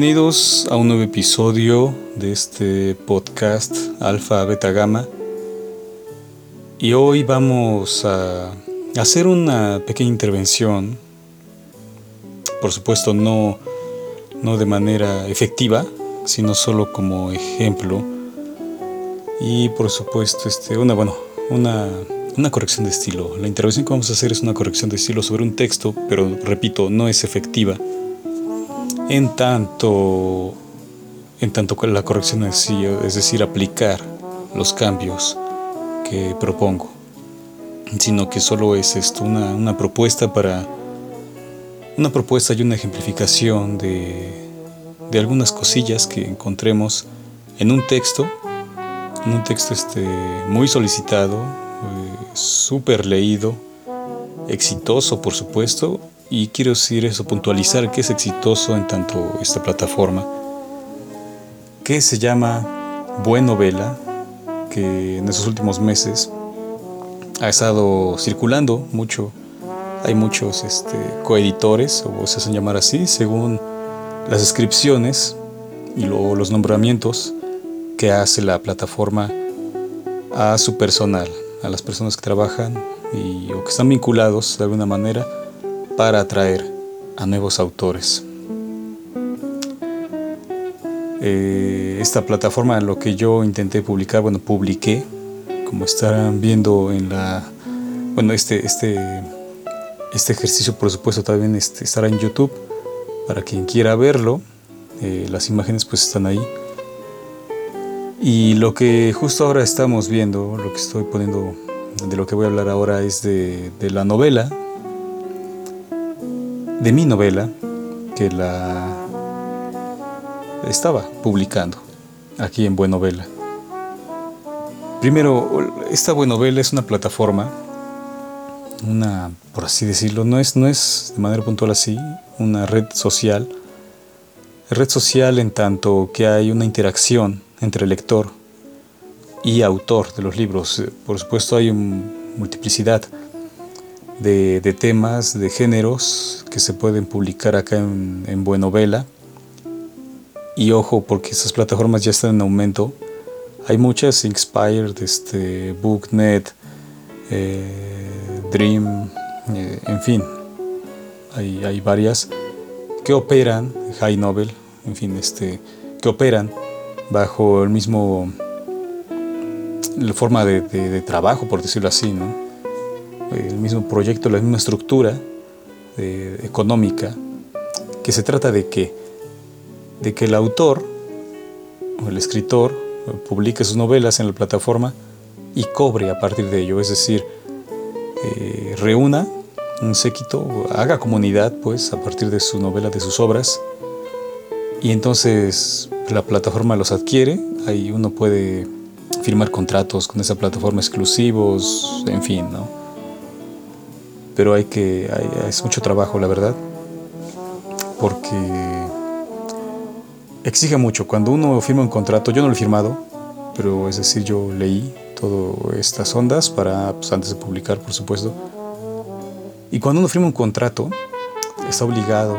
Bienvenidos a un nuevo episodio de este podcast Alfa Beta Gamma. Y hoy vamos a hacer una pequeña intervención, por supuesto no, no de manera efectiva, sino solo como ejemplo. Y por supuesto, este, una, bueno, una, una corrección de estilo. La intervención que vamos a hacer es una corrección de estilo sobre un texto, pero repito, no es efectiva en tanto, en tanto la corrección es, es decir, aplicar los cambios que propongo, sino que solo es esto, una, una propuesta para una propuesta y una ejemplificación de, de algunas cosillas que encontremos en un texto, en un texto este, muy solicitado, eh, súper leído, exitoso por supuesto, y quiero decir eso, puntualizar que es exitoso en tanto esta plataforma, que se llama Buen Novela, que en esos últimos meses ha estado circulando mucho. Hay muchos este, coeditores, o se hacen llamar así, según las descripciones y los nombramientos que hace la plataforma a su personal, a las personas que trabajan y, o que están vinculados de alguna manera para atraer a nuevos autores. Eh, esta plataforma, lo que yo intenté publicar, bueno, publiqué, como estarán viendo en la, bueno, este, este, este ejercicio, por supuesto, también este, estará en YouTube para quien quiera verlo. Eh, las imágenes pues están ahí. Y lo que justo ahora estamos viendo, lo que estoy poniendo, de lo que voy a hablar ahora es de, de la novela de mi novela que la estaba publicando aquí en Buen Novela. Primero, esta Buen Novela es una plataforma, una, por así decirlo, no es, no es de manera puntual así, una red social. Red social en tanto que hay una interacción entre lector y autor de los libros. Por supuesto hay una multiplicidad de, temas, de géneros que se pueden publicar acá en, en Buenovela. Y ojo, porque esas plataformas ya están en aumento. Hay muchas, Inspired, este, Booknet, eh, Dream, eh, en fin, hay, hay, varias que operan, High Novel, en fin, este, que operan bajo el mismo, la forma de, de trabajo, por decirlo así, ¿no? El mismo proyecto, la misma estructura eh, económica, que se trata de que, de que el autor o el escritor publique sus novelas en la plataforma y cobre a partir de ello, es decir, eh, reúna un séquito, haga comunidad pues a partir de su novela, de sus obras, y entonces la plataforma los adquiere, ahí uno puede firmar contratos con esa plataforma exclusivos, en fin, ¿no? Pero hay que, es mucho trabajo, la verdad, porque exige mucho. Cuando uno firma un contrato, yo no lo he firmado, pero es decir, yo leí todas estas ondas para, pues, antes de publicar, por supuesto. Y cuando uno firma un contrato, está obligado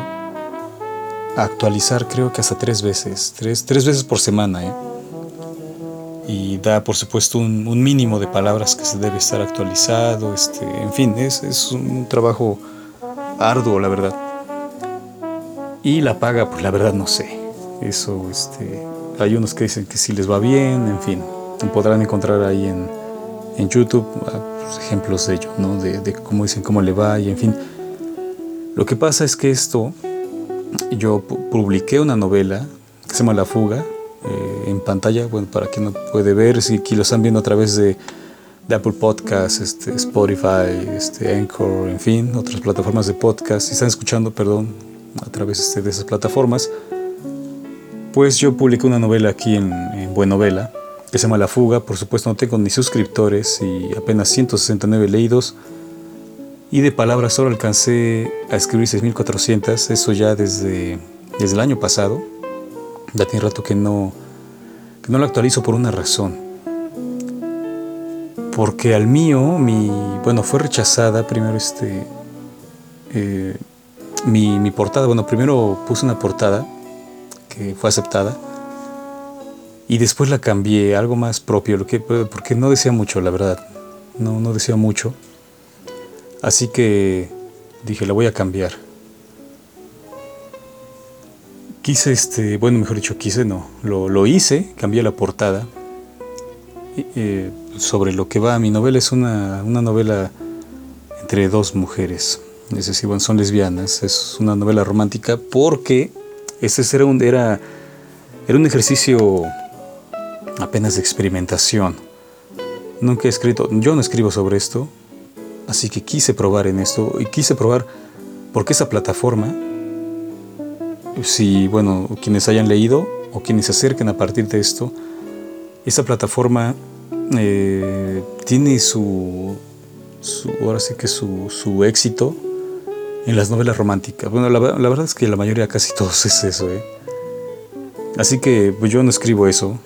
a actualizar, creo que hasta tres veces, tres, tres veces por semana, ¿eh? Y da por supuesto un, mínimo de palabras que se debe estar actualizado, este, en fin, es, es, un trabajo arduo la verdad. Y la paga, pues la verdad no sé. Eso, este, hay unos que dicen que sí les va bien, en fin, podrán encontrar ahí en, en YouTube ah, pues, ejemplos de ello, ¿no? De, de cómo dicen cómo le va y en fin. Lo que pasa es que esto, yo publiqué una novela que se llama La Fuga, eh, en pantalla, bueno, para quien no puede ver, si aquí lo están viendo a través de, Apple Podcasts, este, Spotify, este, Anchor, en fin, otras plataformas de podcast, si están escuchando, perdón, a través este, de esas plataformas, pues yo publiqué una novela aquí en, en que se llama La Fuga, por supuesto no tengo ni suscriptores y apenas 169 leídos, y de palabras solo alcancé a escribir 6.400, eso ya desde, desde el año pasado, ya tiene rato que no, que no lo actualizo por una razón. Porque al mío, mi, bueno, fue rechazada primero este, eh, mi, mi, portada. Bueno, primero puse una portada que fue aceptada. Y después la cambié, algo más propio, lo que, porque no decía mucho, la verdad. No, no decía mucho. Así que dije, la voy a cambiar. Quise, este, bueno, mejor dicho, quise, no, lo, lo hice, cambié la portada. Eh, sobre lo que va mi novela es una, una novela entre dos mujeres es decir, bueno, son lesbianas, es una novela romántica porque ese era un, era, era un ejercicio apenas de experimentación. Nunca he escrito, yo no escribo sobre esto, así que quise probar en esto y quise probar porque esa plataforma, si, bueno, quienes hayan leído o quienes se acerquen a partir de esto, esa plataforma eh, tiene su, ahora sí que su, su éxito en las novelas románticas. Bueno, la, verdad es que la mayoría, casi todos es eso, ¿eh? Así que pues yo no escribo eso,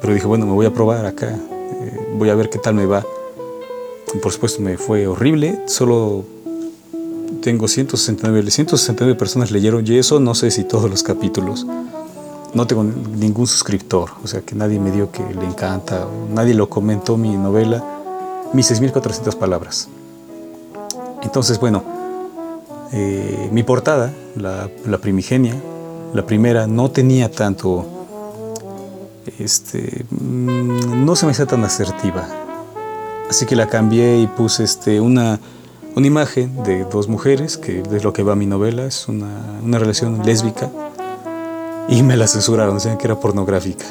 pero dije, bueno, me voy a probar acá, eh, voy a ver qué tal me va. por supuesto me fue horrible, solo tengo 169, 169 personas leyeron y eso no sé si todos los capítulos. No tengo ningún suscriptor, o sea que nadie me dio que le encanta, nadie lo comentó mi novela, mis 6.400 palabras. Entonces, bueno, eh, mi portada, la, primigenia, la primera, no tenía tanto, este, mm, no se me hacía tan asertiva. Así que la cambié y puse este, una, una imagen de dos mujeres, que es lo que va mi novela, es una, una relación lésbica, y me la censuraron, decían que era pornográfica.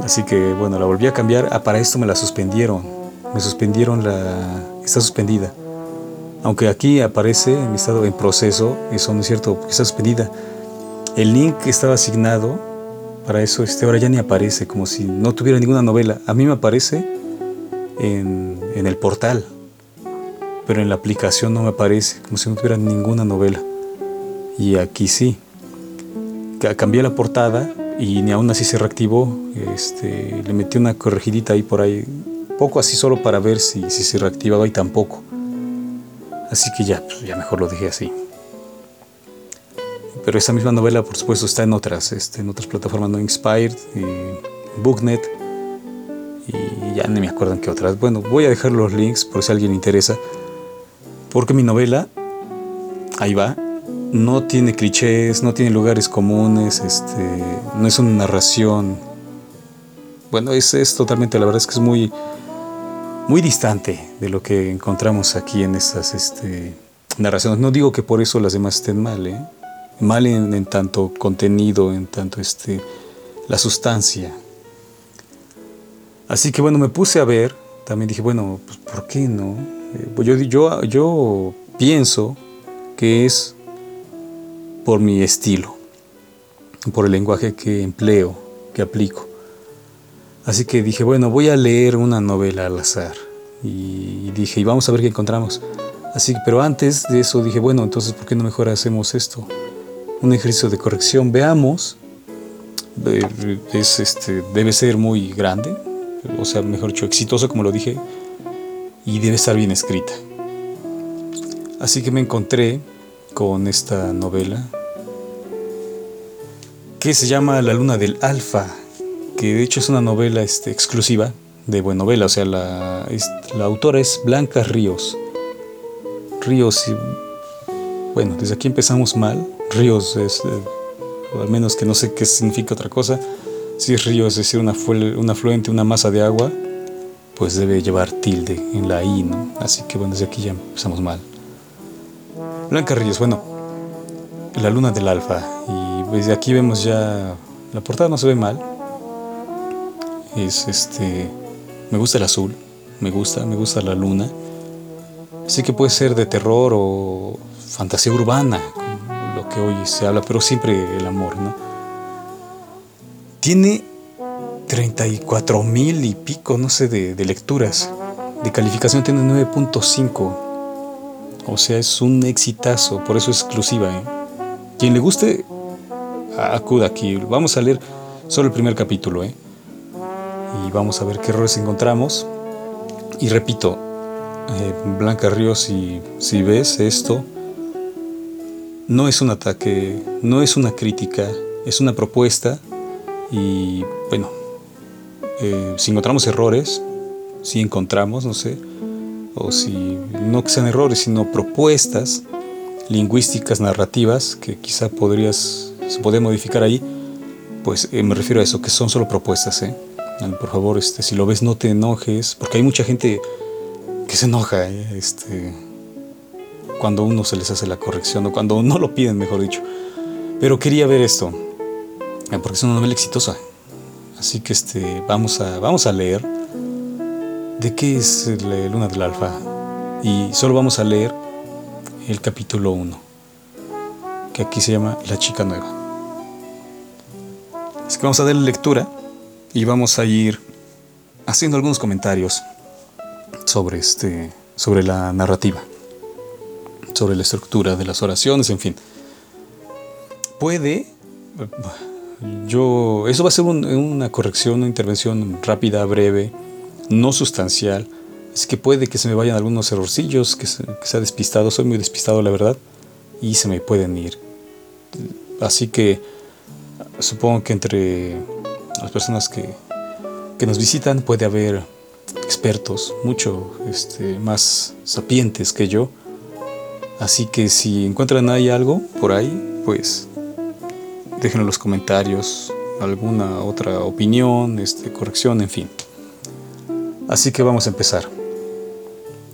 Así que bueno, la volví a cambiar, ah, para esto me la suspendieron, me suspendieron la, está suspendida aunque aquí aparece en mi estado en proceso, eso no es cierto, está suspendida. El link que estaba asignado para eso este, ahora ya ni aparece, como si no tuviera ninguna novela. A mí me aparece en, en el portal, pero en la aplicación no me aparece, como si no tuviera ninguna novela. Y aquí sí. Cambié la portada y ni aún así se reactivó. Este, le metí una corregidita ahí por ahí, poco así solo para ver si, si se reactivaba y tampoco. Así que ya, pues, ya mejor lo dije así. Pero esa misma novela, por supuesto, está en otras, este, en otras plataformas, no Inspired, y Booknet, y ya ni me acuerdo en qué otras. Bueno, voy a dejar los links por si a alguien le interesa, porque mi novela, ahí va, no tiene clichés, no tiene lugares comunes, este, no es una narración. Bueno, es, es totalmente, la verdad es que es muy, muy distante de lo que encontramos aquí en estas este, narraciones. No digo que por eso las demás estén mal, ¿eh? mal en, tanto contenido, en tanto este, la sustancia. Así que bueno, me puse a ver, también dije, bueno, pues ¿por qué no? Eh, pues yo, yo, yo pienso que es por mi estilo, por el lenguaje que empleo, que aplico. Así que dije, bueno, voy a leer una novela al azar. Y dije, y vamos a ver qué encontramos. Así pero antes de eso dije, bueno, entonces, ¿por qué no mejor hacemos esto? Un ejercicio de corrección. Veamos. Es, este, debe ser muy grande, o sea, mejor dicho, exitoso, como lo dije, y debe estar bien escrita. Así que me encontré con esta novela que se llama La Luna del Alfa que de hecho es una novela este, exclusiva de Buenovela, o sea, la, la autora es Blanca Ríos. Ríos, bueno, desde aquí empezamos mal. Ríos es, eh, al menos que no sé qué significa otra cosa. Si es río, es decir, una un afluente, una masa de agua, pues debe llevar tilde en la I, ¿no? Así que bueno, desde aquí ya empezamos mal. Blanca Ríos, bueno, la luna del alfa. Y desde aquí vemos ya, la portada no se ve mal, es este me gusta el azul, me gusta, me gusta la luna. Así que puede ser de terror o fantasía urbana, lo que hoy se habla, pero siempre el amor, ¿no? Tiene 34 mil y pico, no sé, de, de lecturas. De calificación tiene 9.5. O sea, es un exitazo, por eso es exclusiva. ¿eh? Quien le guste, acuda aquí. Vamos a leer solo el primer capítulo. ¿eh? y vamos a ver qué errores encontramos. Y repito, eh, Blanca Ríos, si, si ves esto, no es un ataque, no es una crítica es una propuesta y bueno, eh, si encontramos errores, si encontramos, no sé, o si no que sean errores, sino propuestas lingüísticas, narrativas, que quizá podrías, se puede modificar ahí, pues eh, me refiero a eso, que son solo propuestas, ¿eh? Por favor, este, si lo ves no te enojes, porque hay mucha gente que se enoja, ¿eh? este, cuando uno se les hace la corrección o cuando no lo piden, mejor dicho. Pero quería ver esto, porque es una novela exitosa. Así que este, vamos, a, vamos a leer de qué es la Luna del Alfa. Y solo vamos a leer el capítulo 1, que aquí se llama La chica nueva. Así que vamos a darle lectura y vamos a ir haciendo algunos comentarios sobre, este, sobre la narrativa, sobre la estructura de las oraciones, en fin. Puede, yo, eso va a ser una corrección, una intervención rápida, breve, no sustancial, así que puede que se me vayan algunos errorcillos, que, se, que despistado, soy muy despistado la verdad, y se me pueden ir. Así que supongo que entre las personas que, que nos visitan puede haber expertos, mucho este, más sapientes que yo. Así que si encuentran ahí algo por ahí, pues déjenlo en los comentarios, alguna otra opinión, este, corrección, en fin. Así que vamos a empezar.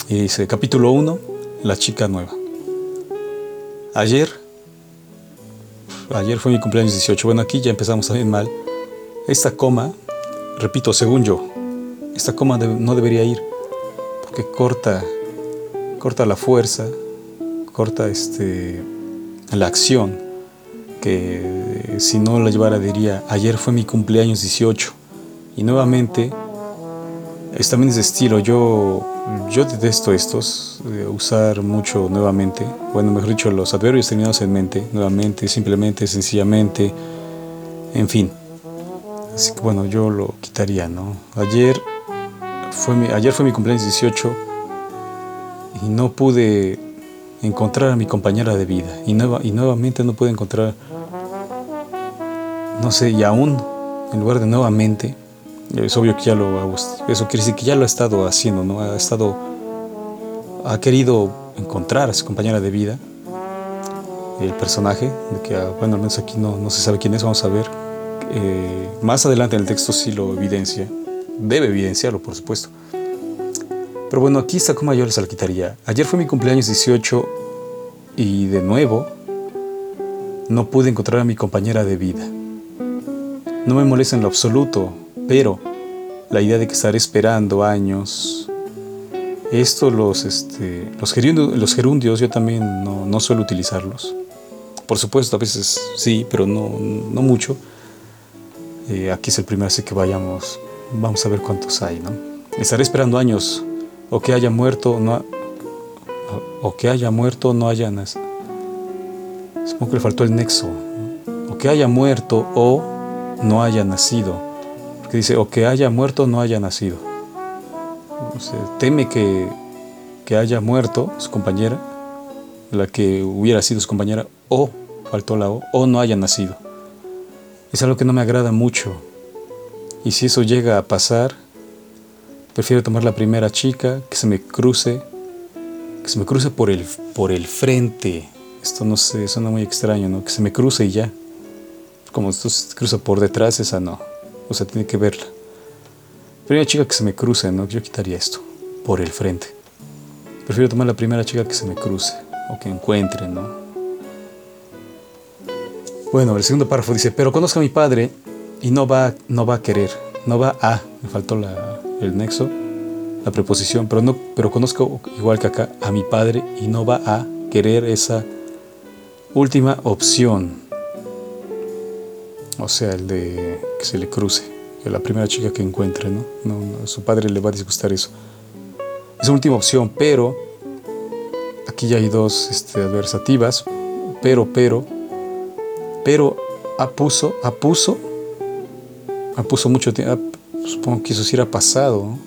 Y dice, capítulo 1, La chica nueva. Ayer, ayer fue mi cumpleaños 18. Bueno, aquí ya empezamos también mal. Esta coma, repito, según yo, esta coma no debería ir porque corta, corta la fuerza, corta este, la acción, que si no la llevara diría, ayer fue mi cumpleaños 18. Y nuevamente, es también estilo, yo, yo detesto estos, usar mucho nuevamente, bueno, mejor dicho, los adverbios terminados en mente, nuevamente, simplemente, sencillamente, en fin. Así que bueno, yo lo quitaría, ¿no? Ayer fue mi, ayer fue mi cumpleaños 18 y no pude encontrar a mi compañera de vida. Y, nueva, y nuevamente no pude encontrar, no sé, y aún en lugar de nuevamente, es obvio que ya lo eso quiere decir que ya lo ha estado haciendo, ¿no? Ha estado, ha querido encontrar a su compañera de vida, el personaje, de que, ah, bueno, al menos aquí no, no se sabe quién es, vamos a ver. Eh, más adelante en el texto sí lo evidencia, debe evidenciarlo, por supuesto. Pero bueno, aquí está como yo les la quitaría. Ayer fue mi cumpleaños 18 y de nuevo no pude encontrar a mi compañera de vida. No me molesta en lo absoluto, pero la idea de que estar esperando años, esto los, este, los gerundios yo también no, no, suelo utilizarlos. Por supuesto, a veces sí, pero no, no mucho. Eh, aquí es el primer así que vayamos, vamos a ver cuántos hay, ¿no? Estaré esperando años o que haya muerto, no, o que haya muerto, no haya nacido. Supongo que le faltó el nexo. O que haya muerto o no haya nacido. Porque dice, o que haya muerto, no haya nacido. teme que, que haya muerto su compañera, la que hubiera sido su compañera, o faltó la O, o no haya nacido. Es algo que no me agrada mucho. Y si eso llega a pasar, Prefiero tomar la primera chica que se me cruce, que se me cruce por el, por el frente. Esto no sé, suena muy extraño, ¿no? Que se me cruce y ya. Como esto se cruza por detrás, esa no. O sea, tiene que verla. Primera chica que se me cruce, ¿no? Yo quitaría esto, por el frente. Prefiero tomar la primera chica que se me cruce o que encuentre, ¿no? Bueno, el segundo párrafo dice, pero conozco a mi padre y no va, no va a querer, no va a, me faltó la, el nexo, la preposición, pero, no, pero conozco igual que acá a mi padre y no va a querer esa última opción. O sea, el de que se le cruce, que la primera chica que encuentre, ¿no? No, su padre le va a disgustar eso. Esa última opción, pero aquí ya hay dos este, adversativas, pero, pero, pero apuso, apuso, apuso mucho tiempo, supongo que eso sí era pasado.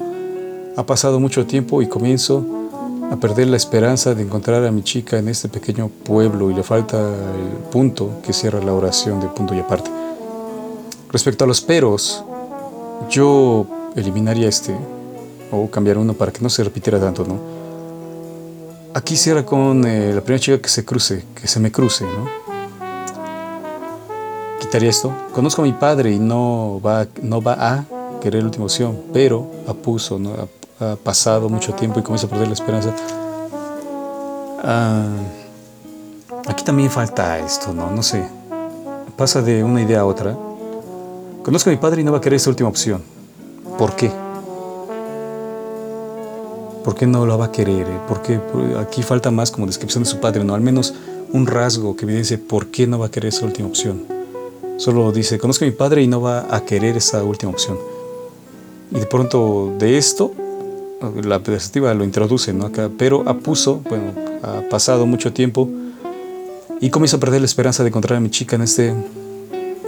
Ha pasado mucho tiempo y comienzo a perder la esperanza de encontrar a mi chica en este pequeño pueblo y le falta el punto que cierra la oración de punto y aparte. Respecto a los peros, yo eliminaría este o cambiar uno para que no se repitiera tanto, ¿no? Aquí cierra con eh, la primera chica que se cruce, que se me cruce, ¿no? Quitaría esto. Conozco a mi padre y no va, no va a querer la última opción, pero apuso, ¿no? ha pasado mucho tiempo y comienza a perder la esperanza. Ah, aquí también falta esto, ¿no? No sé. Pasa de una idea a otra. Conozco a mi padre y no va a querer esta última opción. ¿Por qué? ¿Por qué no lo va a querer? Eh? ¿Por qué? Aquí falta más como descripción de su padre, ¿no? Al menos un rasgo que evidencie por qué no va a querer esa última opción. Solo dice, conozco a mi padre y no va a querer esa última opción. Y de pronto de esto la perspectiva lo introduce, ¿no? Acá, pero apuso, bueno, ha pasado mucho tiempo y comienzo a perder la esperanza de encontrar a mi chica en este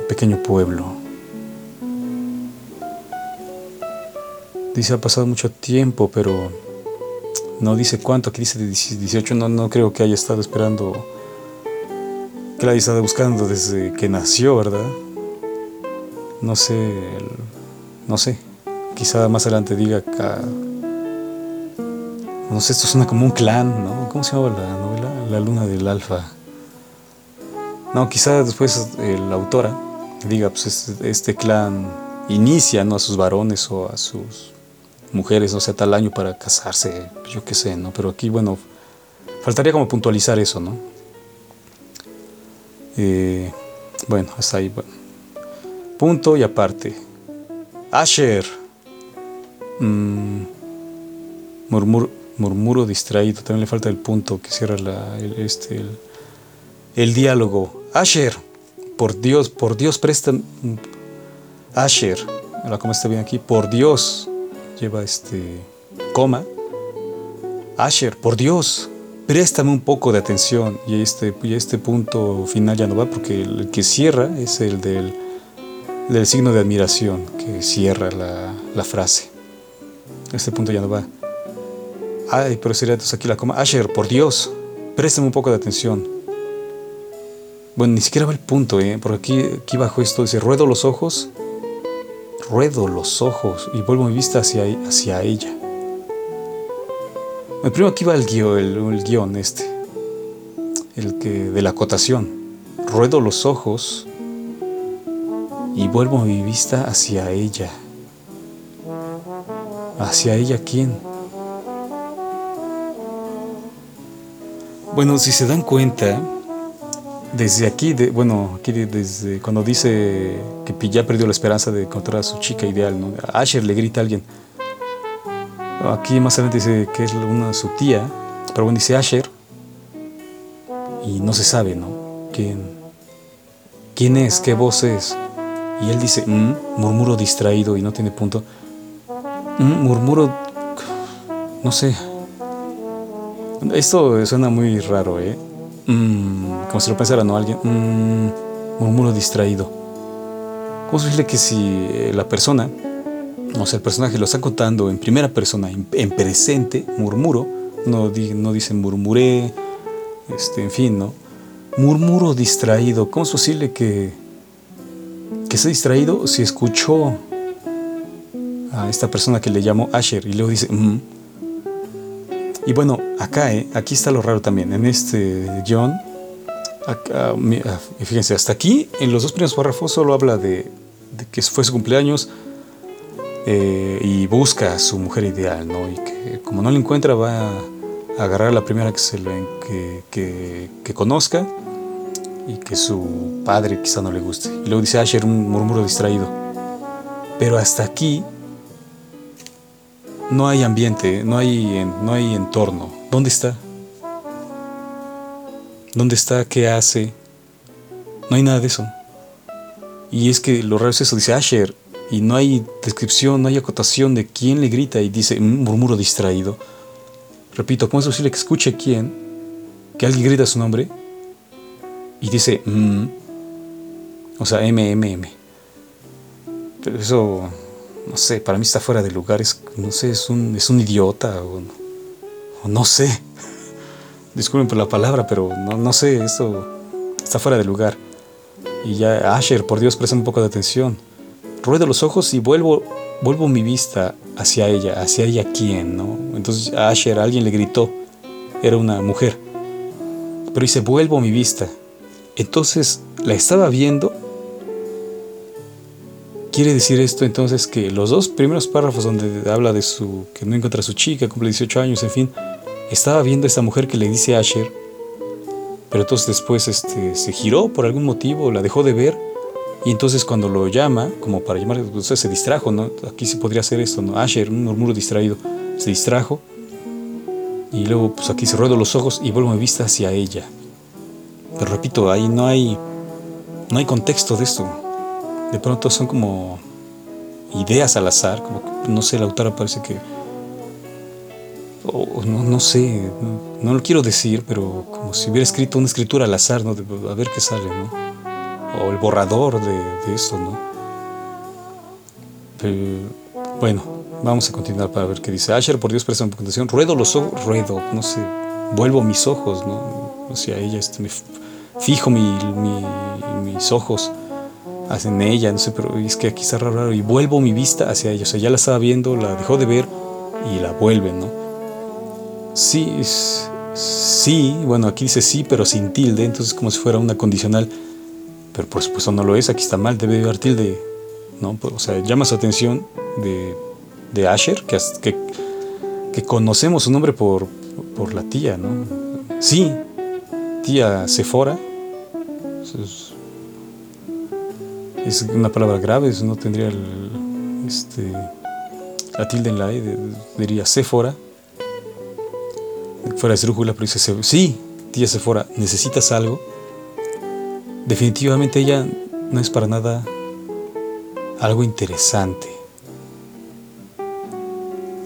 pequeño pueblo. Dice, ha pasado mucho tiempo, pero no dice cuánto, aquí dice 18, no, no creo que haya estado esperando, que la haya estado buscando desde que nació, ¿verdad? No sé, no sé, quizá más adelante diga acá no sé, esto suena como un clan, ¿no? ¿Cómo se llama la novela? La luna del alfa. No, quizá después la autora diga, pues este, clan inicia, ¿no? A sus varones o a sus mujeres, no sé, tal año para casarse, yo qué sé, ¿no? Pero aquí, bueno, faltaría como puntualizar eso, ¿no? Eh, bueno, hasta ahí, bueno. Punto y aparte. Asher. Mm, murmur murmuro distraído, también le falta el punto que cierra la, el, este, el, diálogo. Asher, por Dios, por Dios presta... Asher, la coma está bien aquí, por Dios, lleva este coma. Asher, por Dios, préstame un poco de atención. Y este, y este punto final ya no va porque el que cierra es el del, del signo de admiración que cierra la, la frase. Este punto ya no va. Ay, pero sería entonces aquí la coma. Asher, por Dios, préstame un poco de atención. Bueno, ni siquiera va el punto, ¿eh? Porque aquí, aquí bajo esto dice, ruedo los ojos, ruedo los ojos y vuelvo mi vista hacia, hacia ella. El primero aquí va el guion, el, guion este, el que de la acotación. Ruedo los ojos y vuelvo mi vista hacia ella. ¿Hacia ella quién? Bueno, si se dan cuenta, desde aquí, bueno, aquí desde cuando dice que ya perdió la esperanza de encontrar a su chica ideal, ¿no? Asher le grita a alguien. Aquí más adelante dice que es una su tía, pero bueno, dice Asher y no se sabe, ¿no? ¿Quién, quién es? ¿Qué voz es? Y él dice, mm", murmuro distraído y no tiene punto. Mm", murmuro, no sé, esto suena muy raro, ¿eh? Mm, como si lo pensara, ¿no? Alguien. Mmm, murmuro distraído. ¿Cómo posible que si eh, la persona, o sea, el personaje lo está contando en primera persona, en, presente, murmuro, no, no dice murmuré, este, en fin, ¿no? Murmuro distraído. ¿Cómo es posible que, que esté distraído si escuchó a esta persona que le llamó Asher y luego dice, mmm, y bueno, acá, eh, aquí está lo raro también. En este guion, ah, fíjense, hasta aquí, en los dos primeros párrafos, solo habla de, que fue su cumpleaños eh, y busca a su mujer ideal, ¿no? Y que como no la encuentra, va a agarrar a la primera que, se le, que, que, conozca y que su padre quizá no le guste. Y luego dice Asher, un murmuro distraído. Pero hasta aquí no hay ambiente, no hay, no hay entorno. ¿Dónde está? ¿Dónde está? ¿Qué hace? No hay nada de eso. Y es que lo raro es eso, dice Asher, y no hay descripción, no hay acotación de quién le grita y dice un murmuro distraído. Repito, ¿cómo es posible que escuche quién? Que alguien grita su nombre y dice mm, o sea, MMM. Pero eso no sé, para mí está fuera de lugar, es, no sé, es un, es un idiota o, no sé. Disculpen por la palabra, pero no, no sé, esto está fuera de lugar. Y ya, Asher, por Dios, presta un poco de atención. Ruedo los ojos y vuelvo, vuelvo mi vista hacia ella. ¿Hacia ella quién? ¿no? Entonces a Asher alguien le gritó. Era una mujer. Pero dice, vuelvo mi vista. Entonces la estaba viendo. Quiere decir esto entonces que los dos primeros párrafos donde habla de su que no encuentra a su chica, cumple 18 años, en fin, estaba viendo a esta mujer que le dice a Asher, pero entonces después este, se giró por algún motivo, la dejó de ver, y entonces cuando lo llama, como para llamar, pues, se distrajo, ¿no? Aquí se podría hacer esto, ¿no? Asher, un murmuro distraído, se distrajo, y luego pues aquí se ruedo los ojos y vuelvo mi vista hacia ella. Pero repito, ahí no hay, no hay contexto de esto. De pronto son como ideas al azar, como no sé, la autora parece que no, no, sé, no, lo quiero decir, pero como si hubiera escrito una escritura al azar, ¿no? a ver qué sale, ¿no? O el borrador de, de esto, ¿no? bueno, vamos a continuar para ver qué dice. Asher, por Dios, presta atención. Ruedo los ojos, ruedo, no sé, vuelvo mis ojos, ¿no? O sea, ella, este, me fijo mi, mis ojos hacia ella, no sé, pero es que aquí está raro, y vuelvo mi vista hacia ella. O sea, ya la estaba viendo, la dejó de ver y la vuelve, ¿no? Sí, sí, bueno, aquí dice sí, pero sin tilde, entonces como si fuera una condicional, pero por supuesto no lo es, aquí está mal, debe haber tilde, ¿no? O sea, llama su atención de, de Asher, que, que, que, conocemos su nombre por, por la tía, ¿no? Sí, tía Sephora, es una palabra grave, no tendría el, este, la tilde en la E, diría Sephora fuera de esdrújula, pero dice, sí, tía Sephora, ¿necesitas algo? Definitivamente ella no es para nada algo interesante.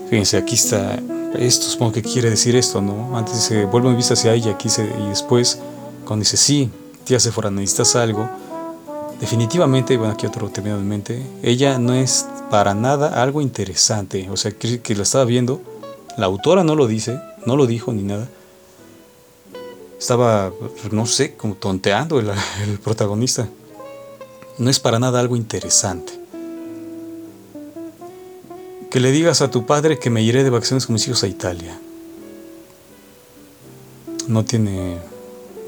Fíjense, aquí está esto, supongo que quiere decir esto, ¿no? Antes dice, vuelvo mi vista hacia ella, aquí y después, cuando dice, sí, tía Sephora, necesitas algo, definitivamente, bueno, aquí otro término en mente, ella no es para nada algo interesante, o sea, que, que la estaba viendo, la autora no lo dice, no lo dijo ni nada. Estaba, no sé, como tonteando el, protagonista. No es para nada algo interesante. Que le digas a tu padre que me iré de vacaciones con mis hijos a Italia. No tiene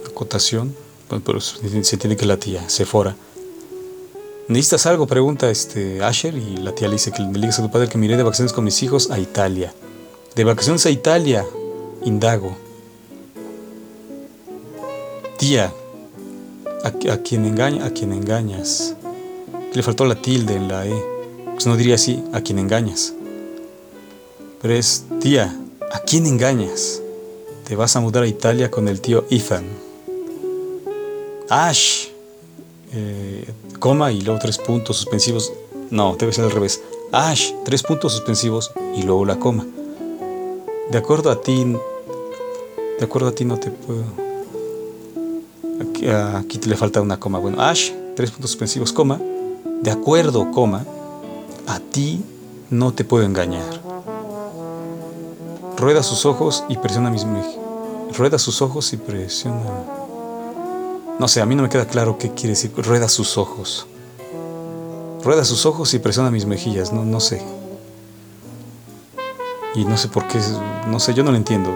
acotación, pero se tiene que la tía, Sephora. ¿Necesitas algo? Pregunta este Asher y la tía le dice que le digas a tu padre que me iré de vacaciones con mis hijos a Italia. De vacaciones a Italia, Indago. Tía, a, quien engaña, a quien engañas. Le faltó la tilde en la E. Pues no diría así, a quien engañas. Pero es, tía, ¿a quién engañas? Te vas a mudar a Italia con el tío Ethan. Ash, eh, coma y luego tres puntos suspensivos. No, debe ser al revés. Ash, tres puntos suspensivos y luego la coma. De acuerdo a ti, de acuerdo a ti no te puedo. Aquí, aquí le falta una coma. Bueno, Ash, tres puntos suspensivos, coma. De acuerdo, coma. A ti no te puedo engañar. Rueda sus ojos y presiona mis mejillas. Rueda sus ojos y presiona. No sé, a mí no me queda claro qué quiere decir. Rueda sus ojos. Rueda sus ojos y presiona mis mejillas. No, no sé. Y no sé por qué. No sé, yo no lo entiendo.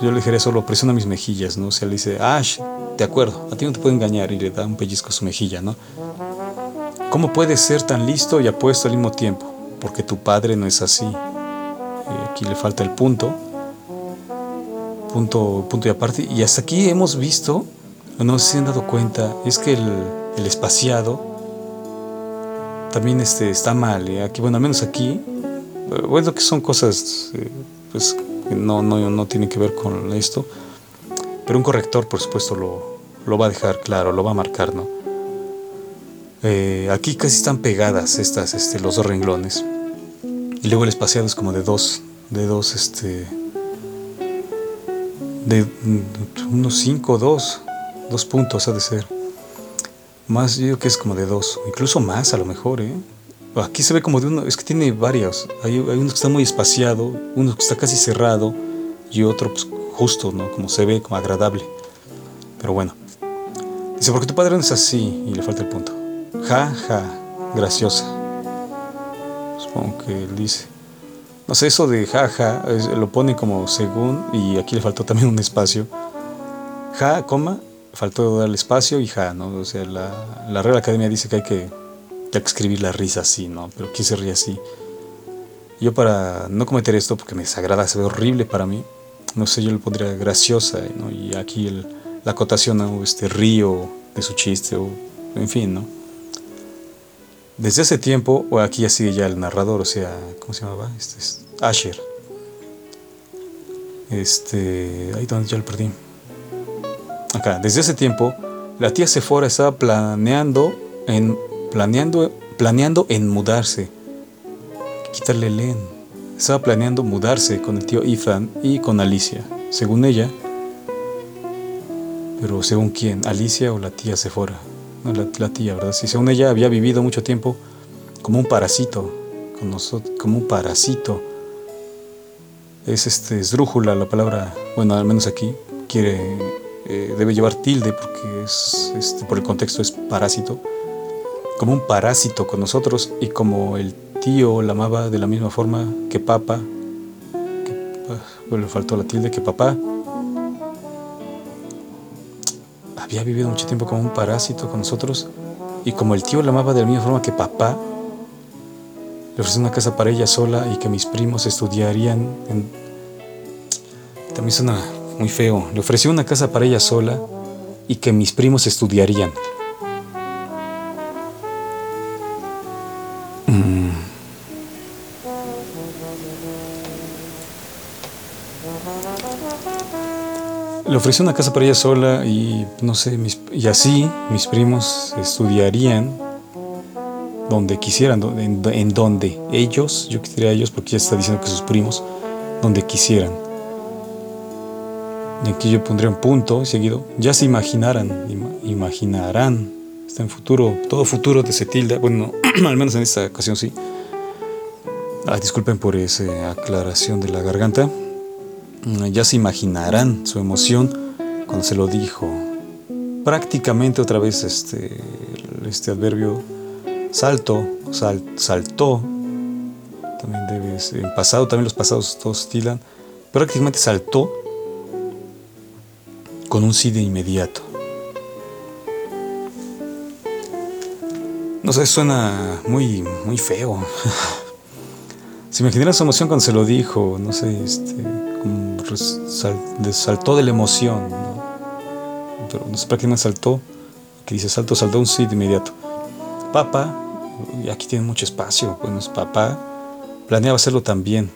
Yo le diría solo presiona mis mejillas, ¿no? O sea, le dice, Ash, de acuerdo, a ti no te puedo engañar y le da un pellizco a su mejilla, ¿no? ¿Cómo puedes ser tan listo y apuesto al mismo tiempo? Porque tu padre no es así. Y aquí le falta el punto. Punto, punto y aparte. Y hasta aquí hemos visto, no sé si se han dado cuenta, es que el, el espaciado también este, está mal. ¿eh? Aquí, bueno, al menos aquí, bueno, que son cosas eh, pues no, no, no tiene que ver con esto. Pero un corrector, por supuesto, lo, lo va a dejar claro, lo va a marcar, ¿no? Eh, aquí casi están pegadas estas, este, los dos renglones. Y luego el espaciado es como de dos, de dos, este, de unos cinco, dos, dos puntos ha de ser. Más yo creo que es como de dos, incluso más a lo mejor, ¿eh? Aquí se ve como de uno, es que tiene varios. Hay, uno que está muy espaciado, uno que está casi cerrado y otro pues, justo, ¿no? Como se ve, como agradable. Pero bueno. Dice, porque tu padre no es así y le falta el punto. Ja, ja, graciosa. Supongo que él dice. No sé, eso de ja, ja, lo pone como según, y aquí le faltó también un espacio. Ja, coma, faltó darle espacio y ja, ¿no? O sea, la, la Real Academia dice que hay que, que escribir la risa así, ¿no? Pero ¿quién se ríe así? Yo para no cometer esto, porque me desagrada, se ve horrible para mí, no sé, yo le pondría graciosa, ¿no? Y aquí el, la acotación, ¿no? Este río de su chiste, o en fin, ¿no? Desde hace tiempo, o aquí ya sigue ya el narrador, o sea, ¿cómo se llamaba? Este es Asher. Este, ahí donde ya lo perdí. Acá, desde hace tiempo, la tía Sephora estaba planeando en planeando planeando en mudarse. Quitarle len. Estaba planeando mudarse con el tío Ethan y con Alicia, según ella. Pero según quién, Alicia o la tía Sephora. No, la, tía, ¿verdad? Si según ella había vivido mucho tiempo como un parásito, con nosotros, como un parásito. Es este esdrújula la palabra, bueno, al menos aquí, quiere, eh, debe llevar tilde porque es, este, por el contexto es parásito. Como un parásito con nosotros y como el tío la amaba de la misma forma que papá, que, ah, le faltó la tilde, que papá había vivido mucho tiempo como un parásito con nosotros y como el tío la amaba de la misma forma que papá, le ofrecí una casa para ella sola y que mis primos estudiarían en... También suena muy feo. Le ofrecí una casa para ella sola y que mis primos estudiarían. Le ofrecí una casa para ella sola y no sé, y así mis primos estudiarían donde quisieran, en, donde ellos, yo quisiera ellos porque ya está diciendo que sus primos, donde quisieran. Y aquí yo pondría un punto seguido, ya se imaginaran, imaginarán, está en futuro, todo futuro de tilda, bueno, al menos en esta ocasión sí. Ah, disculpen por esa aclaración de la garganta. Mm, ya se imaginarán su emoción cuando se lo dijo. Prácticamente otra vez este, este adverbio salto, saltó. También debes, en pasado, también los pasados todos estilan. Prácticamente saltó con un sí de inmediato. No sé, suena muy, muy feo. Se imaginará su emoción cuando se lo dijo, no sé, este, saltó de la emoción, pero no sé para qué me saltó, que dice salto, saltó un sí de inmediato. Papá, y aquí tiene mucho espacio, bueno, es papá, planeaba hacerlo también.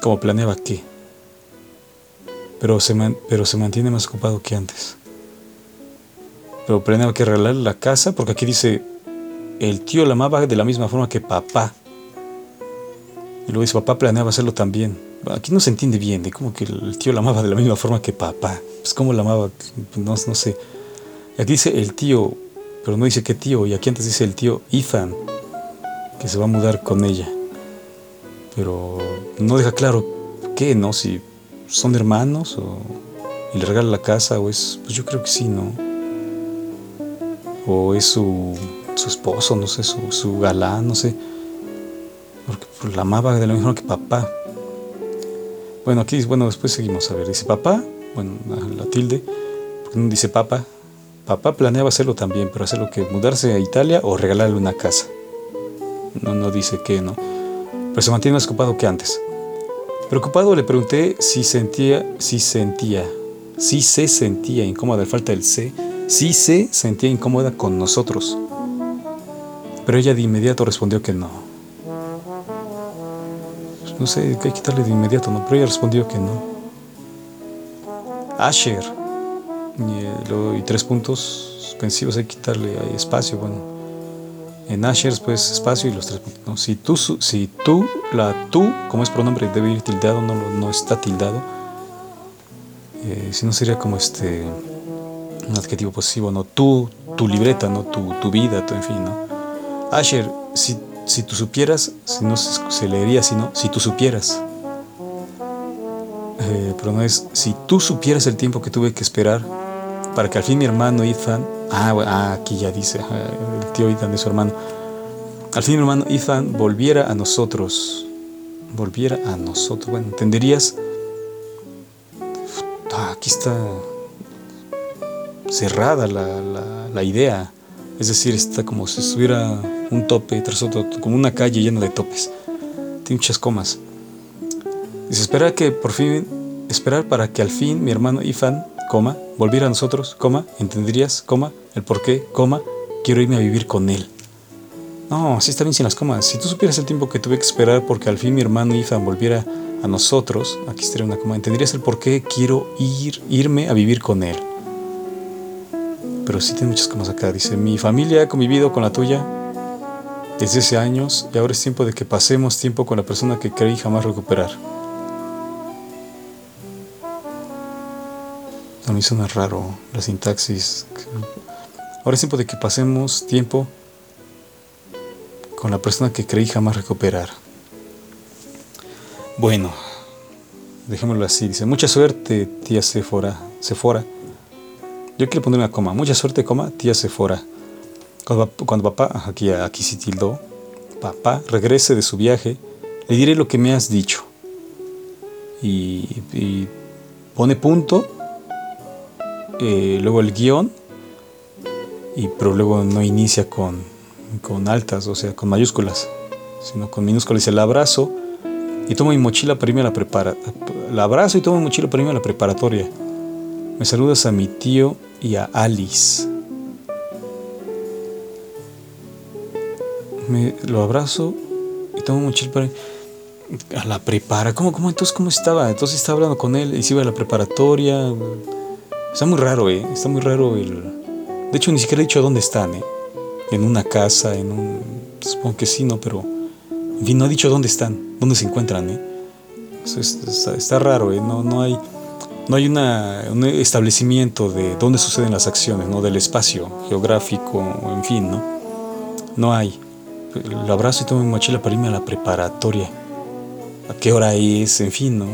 Como planeaba qué, pero se, pero se mantiene más ocupado que antes. Pero planeaba que arreglarle la casa, porque aquí dice, el tío la amaba de la misma forma que papá. Y luego dice, papá planeaba hacerlo también. Aquí no se entiende bien de cómo que el tío la amaba de la misma forma que papá. Pues cómo la amaba, no, no sé. Aquí dice el tío, pero no dice qué tío. Y aquí antes dice el tío Ethan, que se va a mudar con ella. Pero no deja claro qué, ¿no? Si son hermanos o y le regala la casa o es, pues yo creo que sí, ¿no? O es su, su esposo, no sé, su, su galán, no sé porque pues, la amaba de la misma que papá. Bueno, aquí, bueno, después seguimos a ver. Dice papá, bueno, la tilde, porque no dice papá. Papá planeaba hacerlo también, pero hacerlo que mudarse a Italia o regalarle una casa. No, no dice qué, ¿no? Pero se mantiene más ocupado que antes. Preocupado le pregunté si sentía, si sentía, si se sentía incómoda, falta el C, si se sentía incómoda con nosotros. Pero ella de inmediato respondió que no. No sé, hay que quitarle de inmediato, ¿no? Pero ella respondió que no. Asher. Y, y tres puntos suspensivos hay que quitarle hay espacio, bueno. En Asher, pues espacio y los tres puntos. ¿no? Si, tú, si tú, la tú, como es pronombre, debe ir tildado, no, no está tildado. Eh, si no sería como este un adjetivo posesivo, ¿no? Tú, tu libreta, ¿no? Tu, tu vida, tu, en fin, ¿no? Asher, si si tú supieras, si no se, leería así, ¿no? Si tú supieras. eh, pero no es, si tú supieras el tiempo que tuve que esperar para que al fin mi hermano Ethan, ah, ah aquí ya dice, el tío Ethan de su hermano, al fin hermano Ethan volviera a nosotros, volviera a nosotros, bueno, entenderías, ah, aquí está cerrada la, la, idea, es decir, está como si estuviera un tope tras otro, como una calle llena de topes, tiene muchas comas. Dice, esperar que por fin, esperar para que al fin mi hermano Ethan, coma, volviera a nosotros, coma, entenderías, coma, el por qué, coma, quiero irme a vivir con él. No, así está bien sin las comas. Si tú supieras el tiempo que tuve que esperar porque al fin mi hermano Ethan volviera a nosotros, aquí estaría una coma, entenderías el por qué quiero ir, irme a vivir con él. Pero sí tiene muchas comas acá. Dice, mi familia ha convivido con la tuya desde hace años y ahora es tiempo de que pasemos tiempo con la persona que creí jamás recuperar. A mí suena raro la sintaxis. Ahora es tiempo de que pasemos tiempo con la persona que creí jamás recuperar. Bueno, dejémoslo así. Dice, mucha suerte, tía Sephora. Sephora. Yo quiero poner una coma. Mucha suerte, coma, tía Sephora. Cuando, cuando papá, aquí, aquí sí tildó, papá regrese de su viaje, le diré lo que me has dicho. Y pone punto, eh, luego el guion, y, pero luego no inicia con, con altas, o sea, con mayúsculas, sino con minúsculas. Dice, el abrazo y tomo mi mochila para irme a la prepara. La abrazo y tomo mi mochila para irme a la preparatoria. Me saludas a mi tío y a Alice. Lo abrazo y tomo mi mochila para a la prepara. ¿Cómo, cómo entonces cómo estaba? Entonces estaba hablando con él y se iba a la preparatoria. Está muy raro, eh. Está muy raro el. De hecho, ni siquiera he dicho dónde están, eh en una casa, en un... Supongo que sí, ¿no? Pero, en fin, no ha dicho dónde están, dónde se encuentran, ¿eh? está, raro, ¿eh? No, no hay, no hay una, un establecimiento de dónde suceden las acciones, ¿no? Del espacio geográfico, en fin, ¿no? No hay. Lo abrazo y tomo mi mochila para irme a la preparatoria. ¿A qué hora es? En fin, ¿no?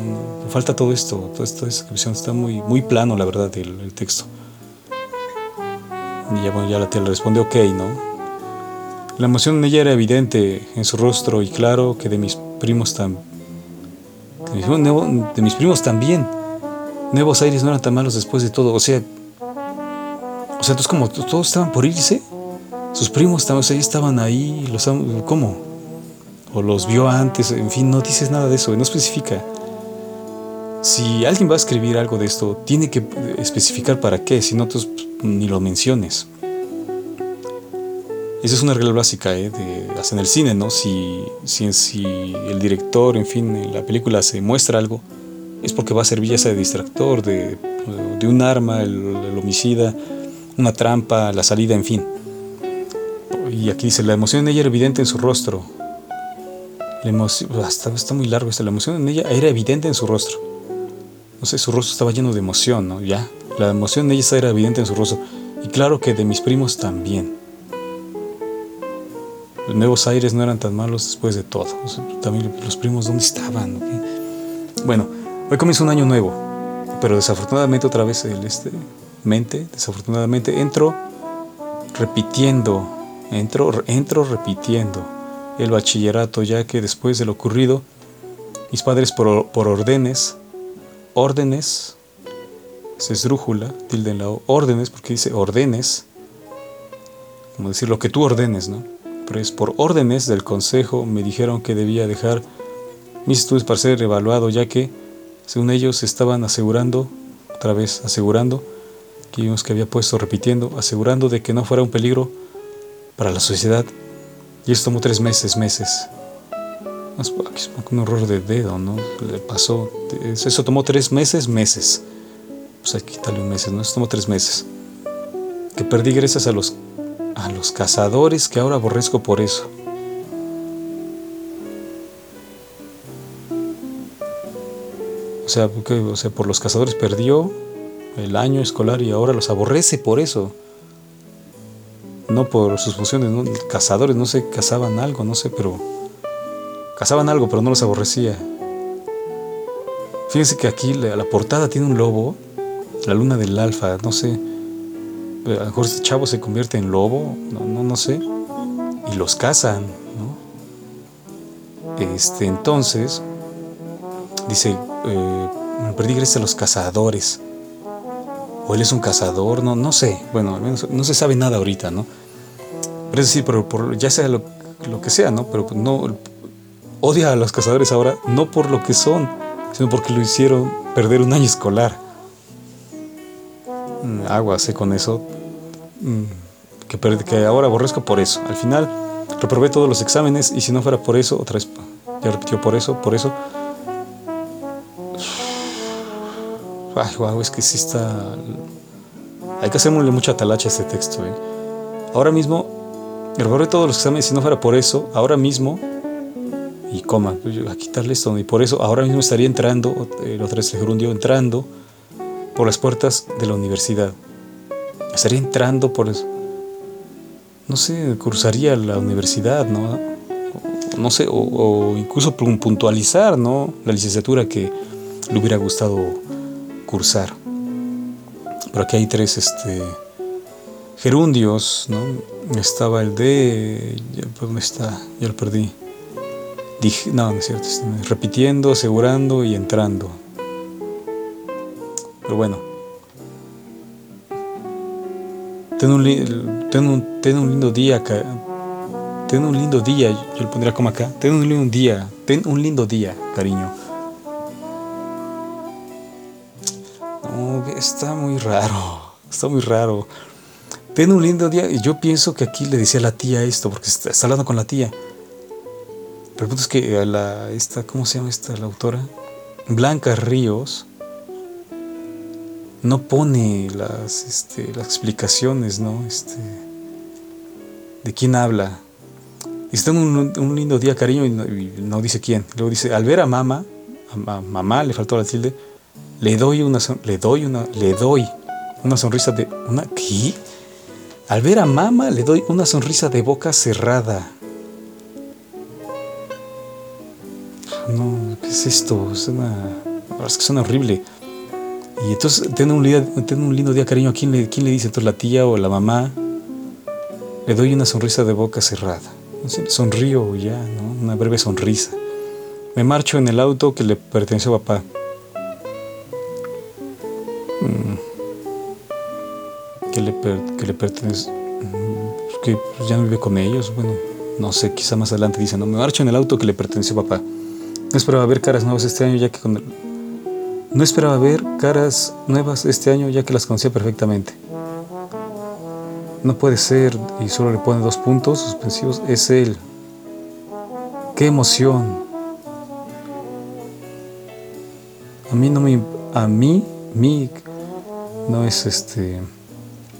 Falta todo esto, toda esta descripción. Está muy, muy plano, la verdad, el texto. Y ya, bueno, ya la tía le responde ok, ¿no? La emoción en ella era evidente en su rostro y claro que de mis primos también. De mis primos también. Nuevos Aires no eran tan malos después de todo. O sea, o sea, entonces como todos estaban por irse, sus primos también, o sea, estaban ahí, los, ¿cómo? O los vio antes, en fin, no dices nada de eso, no especifica. Si alguien va a escribir algo de esto, tiene que especificar para qué, si no, pues, ni lo menciones. Esa es una regla básica, ¿eh? de, hasta en el cine, ¿no? Si, si, si, el director, en fin, en la película se muestra algo, es porque va a servir ya sea de distractor, de, de un arma, el, homicida, una trampa, la salida, en fin. Y aquí dice, la emoción en ella era evidente en su rostro. La emoción, está, muy largo esta, la emoción en ella era evidente en su rostro. No sé, su rostro estaba lleno de emoción, ¿no? Ya, la emoción en ella era evidente en su rostro. Y claro que de mis primos también. Los Nuevos Aires no eran tan malos después de todo. también los primos, ¿dónde estaban? Bueno, hoy comienza un año nuevo, pero desafortunadamente otra vez el este mente, desafortunadamente entro repitiendo, entro, entro repitiendo el bachillerato, ya que después de lo ocurrido, mis padres por, órdenes, órdenes, se esdrújula, tilde en la órdenes, porque dice órdenes, como decir lo que tú ordenes, ¿no? pues por órdenes del consejo me dijeron que debía dejar mis estudios para ser evaluado, ya que, según ellos, estaban asegurando, otra vez asegurando, que vimos que había puesto repitiendo, asegurando de que no fuera un peligro para la sociedad. Y esto tomó tres meses, meses. Un error de dedo, ¿no? Le pasó. Eso tomó tres meses, meses. Pues hay que quitarle un mes, ¿no? Eso tomó tres meses. Que perdí gracias a los a los cazadores que ahora aborrezco por eso. O sea, o sea, por los cazadores perdió el año escolar y ahora los aborrece por eso. No por sus funciones, ¿no? cazadores, no sé, cazaban algo, no sé, pero cazaban algo, pero no los aborrecía. Fíjense que aquí la, portada tiene un lobo, la luna del alfa, no sé. A lo mejor este chavo se convierte en lobo, no, no, sé. Y los cazan, ¿no? Este, entonces, dice, eh, me perdí gracias a los cazadores. O él es un cazador, no, no sé. Bueno, no se sabe nada ahorita, ¿no? Pero es decir, por, ya sea lo, que sea, ¿no? Pero no odia a los cazadores ahora, no por lo que son, sino porque lo hicieron perder un año escolar. Mm, Aguas con eso. Mm, que, que ahora aborrezco por eso. Al final reprobé todos los exámenes y si no fuera por eso, otra vez, ya repitió por eso, por eso. Ay, wow, es que sí está. Hay que hacerle mucha talacha a este texto. ¿eh? Ahora mismo, reprobé todos los exámenes si no fuera por eso, ahora mismo y coma, a quitarle esto. Y por eso ahora mismo estaría entrando, el otro es el gerundio, entrando por las puertas de la universidad. Estaría entrando por eso. No sé, cruzaría la universidad, ¿no? No sé, o, incluso puntualizar, ¿no? La licenciatura que le hubiera gustado cursar. Pero aquí hay tres este, gerundios, ¿no? Estaba el de... ¿Dónde está? Ya lo perdí. Dije, no, no es cierto, repitiendo, asegurando y entrando. Pero bueno. Ten un, ten un, ten un lindo día acá. Ten un lindo día, yo lo pondría como acá. Ten un lindo día, ten un lindo día, cariño. Está muy raro, está muy raro. Ten un lindo día. Y yo pienso que aquí le decía a la tía esto, porque está hablando con la tía. Pero el punto es que a la, esta, ¿cómo se llama esta la autora? Blanca Ríos no pone las, este, explicaciones, ¿no? Este, de quién habla. Y está un, un lindo día, cariño, y no, dice quién. Luego dice, al ver a mamá, a, mamá le faltó la tilde, le doy una, le doy una, le doy una sonrisa de, una, ¿qué? Al ver a mamá le doy una sonrisa de boca cerrada. no, ¿qué es esto? Suena, es que suena horrible. Y entonces, tiene un, un lindo día, cariño. ¿A quién le, quién le dice? Entonces, la tía o la mamá. Le doy una sonrisa de boca cerrada. Sonrío ya, ¿no? Una breve sonrisa. Me marcho en el auto que le perteneció a papá. Que le, que le pertenece. Mm, que ya no vive con ellos. Bueno, no sé, quizá más adelante dice, no, me marcho en el auto que le perteneció a papá. No esperaba ver caras nuevas este año ya que con No esperaba ver caras nuevas este año ya que las conocía perfectamente. No puede ser, y solo le pone dos puntos suspensivos, es él. ¡Qué emoción! A mí no me... A mí, mi... No es este...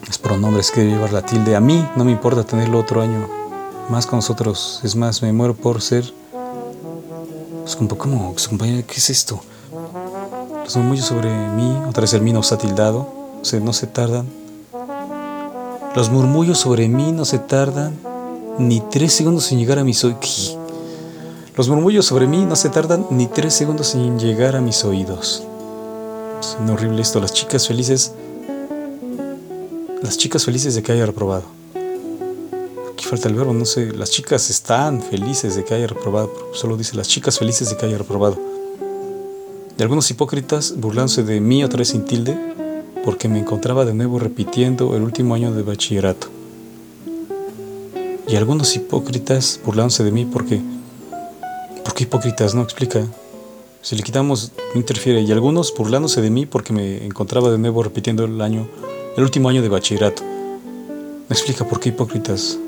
Es pronombres que llevar la tilde. A mí no me importa tenerlo otro año. Más con nosotros. Es más, me muero por ser pues ¿cómo? Pues, ¿qué es esto? Los murmullos sobre mí, otra vez el mí no está tildado, o no se tardan. Los murmullos sobre mí no se tardan ni tres segundos en llegar a mis oídos. Los murmullos sobre mí no se tardan ni tres segundos en llegar a mis oídos. Es horrible esto. Las chicas felices. Las chicas felices de que haya reprobado falta el verbo, no sé, las chicas están felices de que haya reprobado, solo dice las chicas felices de que haya reprobado. Y algunos hipócritas burlándose de mí otra vez sin tilde, porque me encontraba de nuevo repitiendo el último año de bachillerato. Y algunos hipócritas burlándose de mí porque... ¿Por qué hipócritas? No explica. Si le quitamos, no interfiere. Y algunos burlándose de mí porque me encontraba de nuevo repitiendo el año, el último año de bachillerato. No explica por qué hipócritas.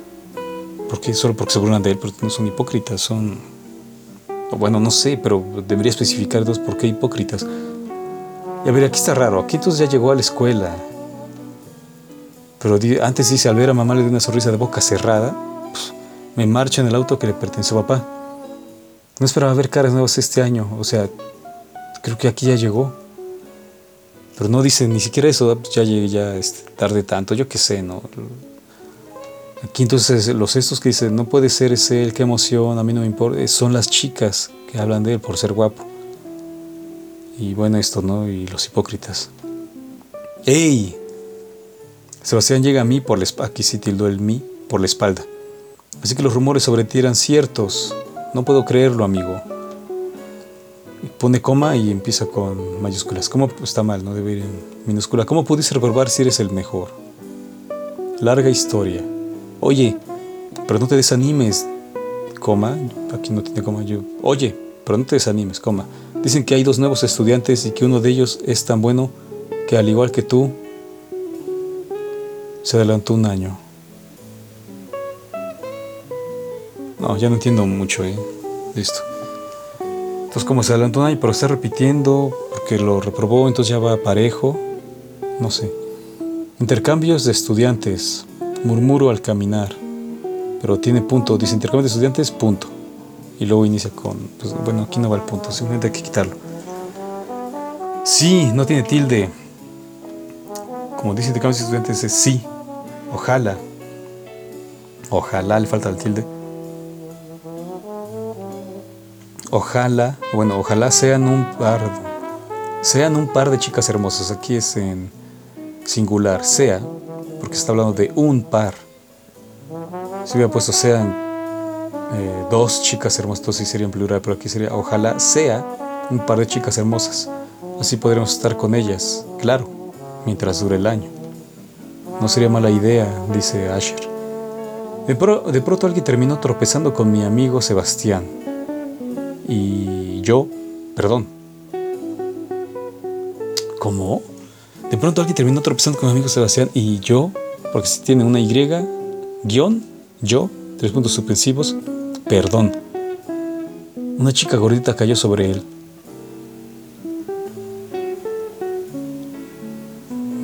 ¿Por qué? Solo porque se burlan de él, pero no son hipócritas, son... Bueno, no sé, pero debería especificar dos por qué hipócritas. Y a ver, aquí está raro. Aquí entonces ya llegó a la escuela. Pero antes dice, al ver a mamá le dio una sonrisa de boca cerrada, pues, me marcha en el auto que le perteneció a papá. No esperaba ver caras nuevas este año. O sea, creo que aquí ya llegó. Pero no dice ni siquiera eso, ya llegué ya este, tarde tanto, yo qué sé, ¿no? Aquí entonces los estos que dicen, no puede ser ese él, qué emoción, a mí no me importa, son las chicas que hablan de él por ser guapo. Y bueno, esto, ¿no? Y los hipócritas. ¡Ey! Sebastián llega a mí por la espalda. Aquí sí tildó el mí por la espalda. Así que los rumores sobre ti eran ciertos. No puedo creerlo, amigo. Pone coma y empieza con mayúsculas. ¿Cómo está mal? No debe ir en minúscula. ¿Cómo pudiste reprobar si eres el mejor? Larga historia. Oye, pero no te desanimes, coma. Aquí no tiene coma yo. Oye, pero no te desanimes, coma. Dicen que hay dos nuevos estudiantes y que uno de ellos es tan bueno que al igual que tú, se adelantó un año. No, ya no entiendo mucho, ¿eh? Listo. Entonces, como se adelantó un año, pero está repitiendo porque lo reprobó, entonces ya va parejo. No sé. Intercambios de estudiantes. Murmuro al caminar. Pero tiene punto. Dice intercambio de estudiantes, punto. Y luego inicia con. Pues, bueno, aquí no va el punto. Simplemente hay que quitarlo. Sí, no tiene tilde. Como dice intercambio de estudiantes, es sí. Ojalá. Ojalá le falta el tilde. Ojalá, bueno, ojalá sean un par, sean un par de chicas hermosas. Aquí es en singular, sea, porque está hablando de un par. Si hubiera puesto sean eh, dos chicas hermosas, entonces sí sería en plural, pero aquí sería ojalá sea un par de chicas hermosas. Así podremos estar con ellas, claro, mientras dure el año. No sería mala idea, dice Asher. De, de pronto alguien terminó tropezando con mi amigo Sebastián. Y yo, perdón. ¿Cómo? De pronto alguien terminó tropezando con mi amigo Sebastián y yo, porque si tiene una Y, guion, yo, tres puntos suspensivos, perdón. Una chica gordita cayó sobre él.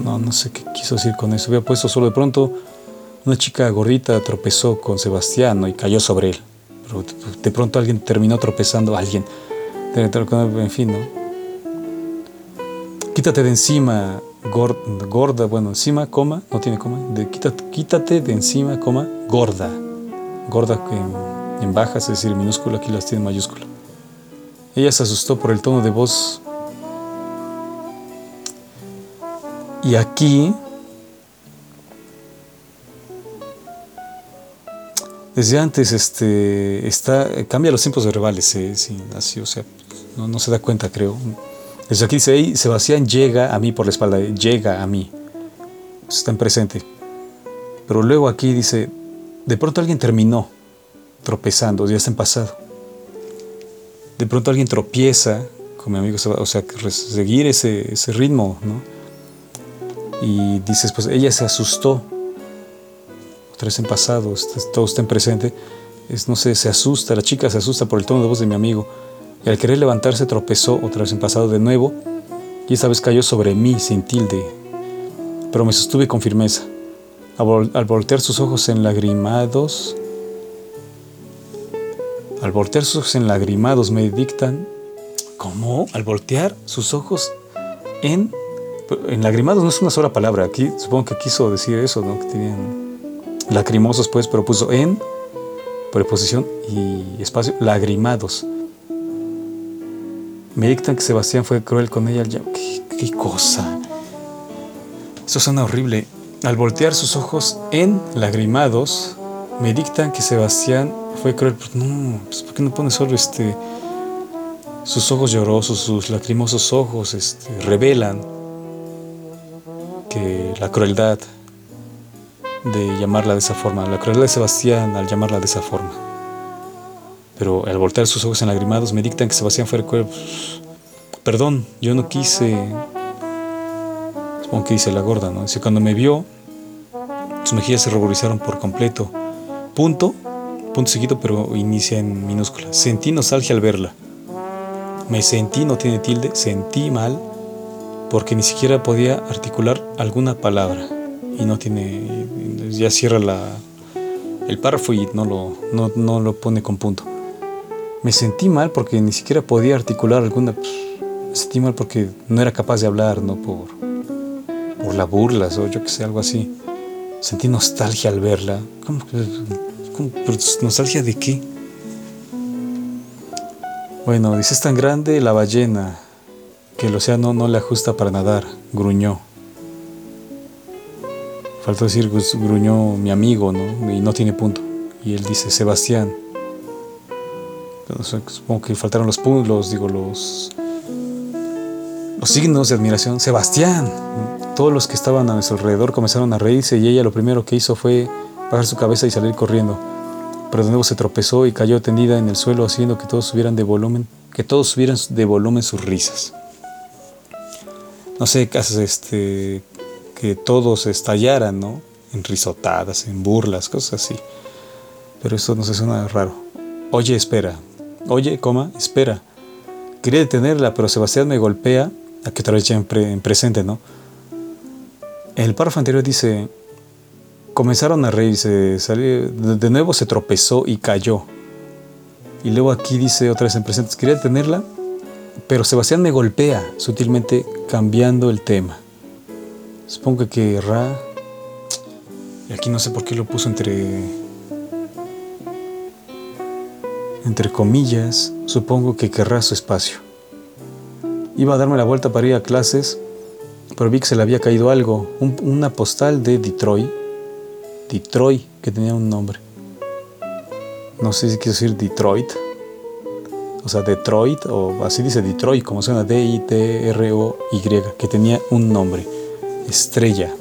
No, no sé qué quiso decir con eso. Había puesto solo de pronto una chica gordita tropezó con Sebastián y cayó sobre él. De pronto alguien terminó tropezando a alguien. En fin, ¿no? Quítate de encima, gorda, bueno, encima, coma, no tiene coma, de, quítate, quítate de encima, coma, gorda. Gorda en, en baja, es decir, minúscula, aquí las tiene en mayúscula. Ella se asustó por el tono de voz. Y aquí, desde antes, este, está, cambia los tiempos verbales, ¿eh? sí, así, o sea, no, se da cuenta, creo. Desde aquí dice, Sebastián llega a mí por la espalda, llega a mí. Está en presente. Pero luego aquí dice, de pronto alguien terminó tropezando, ya está en pasado. De pronto alguien tropieza con mi amigo, o sea, seguir ese, ese ritmo, ¿no? Y dices, pues ella se asustó. Vez en pasado, todo está en presente. Es, no sé, se asusta, la chica se asusta por el tono de voz de mi amigo y al querer levantarse tropezó otra vez en pasado de nuevo y esta vez cayó sobre mí sin tilde, pero me sostuve con firmeza. Al, voltear sus ojos enlagrimados, al voltear sus ojos enlagrimados me dictan, ¿cómo? Al voltear sus ojos en... Enlagrimados no es una sola palabra, aquí supongo que quiso decir eso, ¿no? Que tenían lacrimosos pues, pero puso en, preposición y espacio, lagrimados. Me dictan que Sebastián fue cruel con ella. ¿Qué, qué cosa? Eso suena horrible. Al voltear sus ojos en lagrimados, me dictan que Sebastián fue cruel. No, pues, ¿por qué no pone solo este? Sus ojos llorosos, sus lacrimosos ojos, este, revelan que la crueldad de llamarla de esa forma, la crueldad de Sebastián al llamarla de esa forma. Pero al voltear sus ojos enlagrimados me dictan que Sebastián fue el Perdón, yo no quise. Supongo que dice la gorda, ¿no? Dice, cuando me vio, sus mejillas se ruborizaron por completo. Punto, punto seguido, pero inicia en minúscula. Sentí nostalgia al verla. Me sentí, no tiene tilde, sentí mal porque ni siquiera podía articular alguna palabra. Y no tiene, ya cierra la, el párrafo y no lo, no, no lo pone con punto. Me sentí mal porque ni siquiera podía articular alguna... Pues, me sentí mal porque no era capaz de hablar, ¿no? Por, por la burla o yo que sé, algo así. Sentí nostalgia al verla. ¿Cómo, cómo nostalgia de qué? Bueno, dice, es tan grande la ballena que que el océano no le ajusta para nadar, gruñó. Faltó decir, gruñó mi amigo, ¿no? Y no tiene punto. Y él dice, Sebastián. supongo que faltaron los puntos, digo, los, los signos de admiración. Sebastián. Todos los que estaban a nuestro alrededor comenzaron a reírse y ella lo primero que hizo fue bajar su cabeza y salir corriendo. Pero de nuevo se tropezó y cayó tendida en el suelo haciendo que todos subieran de volumen, que todos subieran de volumen sus risas. No sé, este, que todos estallaran, ¿no? En risotadas, en burlas, cosas así. Pero eso no se suena raro. Oye, espera. Oye, coma, espera. Quería detenerla, pero Sebastián me golpea. Aquí otra vez ya en, en presente, ¿no? El párrafo anterior dice, comenzaron a reírse, de nuevo se tropezó y cayó. Y luego aquí dice otra vez en presente, quería detenerla, pero Sebastián me golpea sutilmente cambiando el tema. Supongo que querrá. Y aquí no sé por qué lo puso entre. Entre comillas, supongo que querrá su espacio. Iba a darme la vuelta para ir a clases, pero vi que se le había caído algo, una postal de Detroit. Detroit, que tenía un nombre. No sé si quiero decir Detroit. O sea, Detroit, o así dice Detroit, como suena D-I-T-R-O-Y, que tenía un nombre estrella.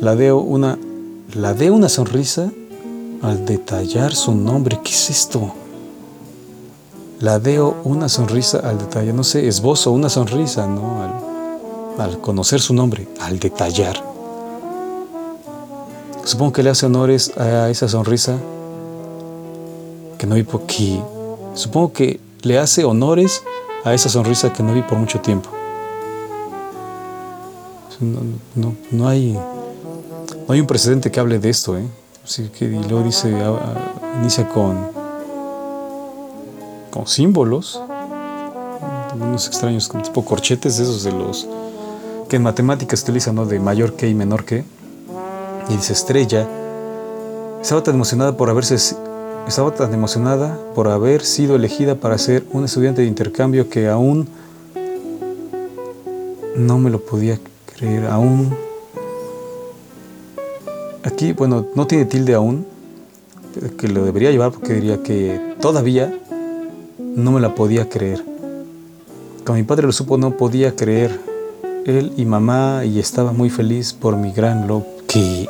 La veo una, una sonrisa al detallar su nombre. ¿Qué es esto? La veo una sonrisa al detallar, no sé, esbozo una sonrisa, ¿no? Al, al conocer su nombre, al detallar. Supongo que le hace honores a esa sonrisa que no vi por aquí. Supongo que le hace honores a esa sonrisa que no vi por mucho tiempo. No, no, hay, no hay un precedente que hable de esto. ¿eh? Así que, y luego dice, ah, ah, inicia con, con símbolos, unos extraños, tipo corchetes, esos de los que en matemáticas utilizan, ¿no? De mayor que y menor que. Y dice estrella. Estaba tan emocionada por haberse estaba tan emocionada por haber sido elegida para ser un estudiante de intercambio que aún no me lo podía creer aún. Aquí, bueno, no tiene tilde aún, que lo debería llevar porque diría que todavía no me la podía creer. Cuando mi padre lo supo, no podía creer. Él y mamá, y estaba muy feliz por mi gran logro. Que.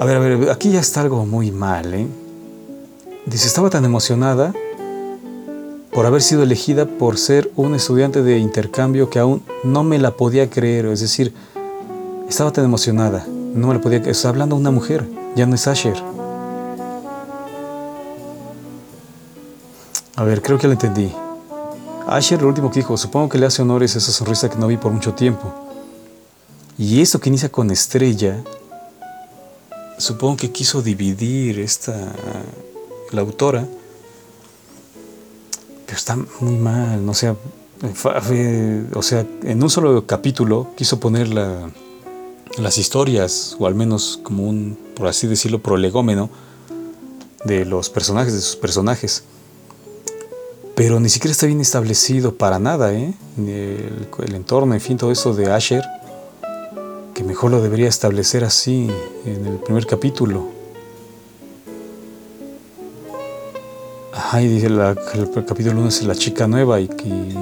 A ver, a ver, aquí ya está algo muy mal, ¿eh? Dice, estaba tan emocionada por haber sido elegida por ser un estudiante de intercambio que aún no me la podía creer, es decir, estaba tan emocionada, no me la podía creer, está hablando una mujer, ya no es Asher. A ver, creo que lo entendí. Asher, lo último que dijo, supongo que le hace honores a esa sonrisa que no vi por mucho tiempo. Y esto que inicia con estrella, supongo que quiso dividir esta, la autora, pero está muy mal, no sea, o sea, en un solo capítulo quiso poner las historias, o al menos como un, por así decirlo, prolegómeno de los personajes, de sus personajes. Pero ni siquiera está bien establecido para nada, ¿eh? El, el entorno, en fin, todo eso de Asher, que mejor lo debería establecer así en el primer capítulo. Ay, dice el capítulo 1 es la chica nueva y que.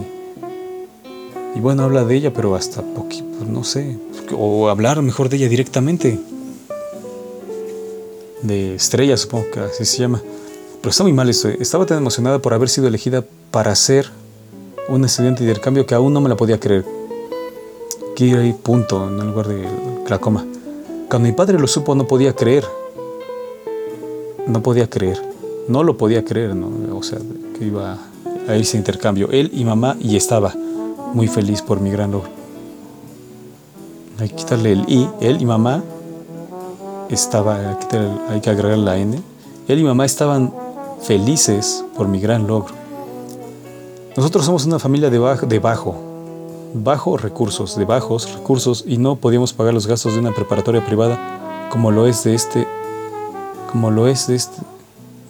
Y bueno, habla de ella, pero hasta poquito, pues, no sé. O hablar mejor de ella directamente. De estrella, supongo que así se llama. Pero está muy mal esto. ¿eh? Estaba tan emocionada por haber sido elegida para ser un estudiante de intercambio que aún no me la podía creer. Aquí punto en lugar de la coma. Cuando mi padre lo supo, no podía creer. No podía creer no lo podía creer, ¿no? O sea, que iba a irse intercambio. Él y mamá, y estaba muy feliz por mi gran logro. Hay que quitarle el i, él y mamá estaba, hay que agregar la n. Él y mamá estaban felices por mi gran logro. Nosotros somos una familia de bajo, de bajo, bajo recursos, de bajos recursos y no podíamos pagar los gastos de una preparatoria privada como lo es de este, como lo es de este,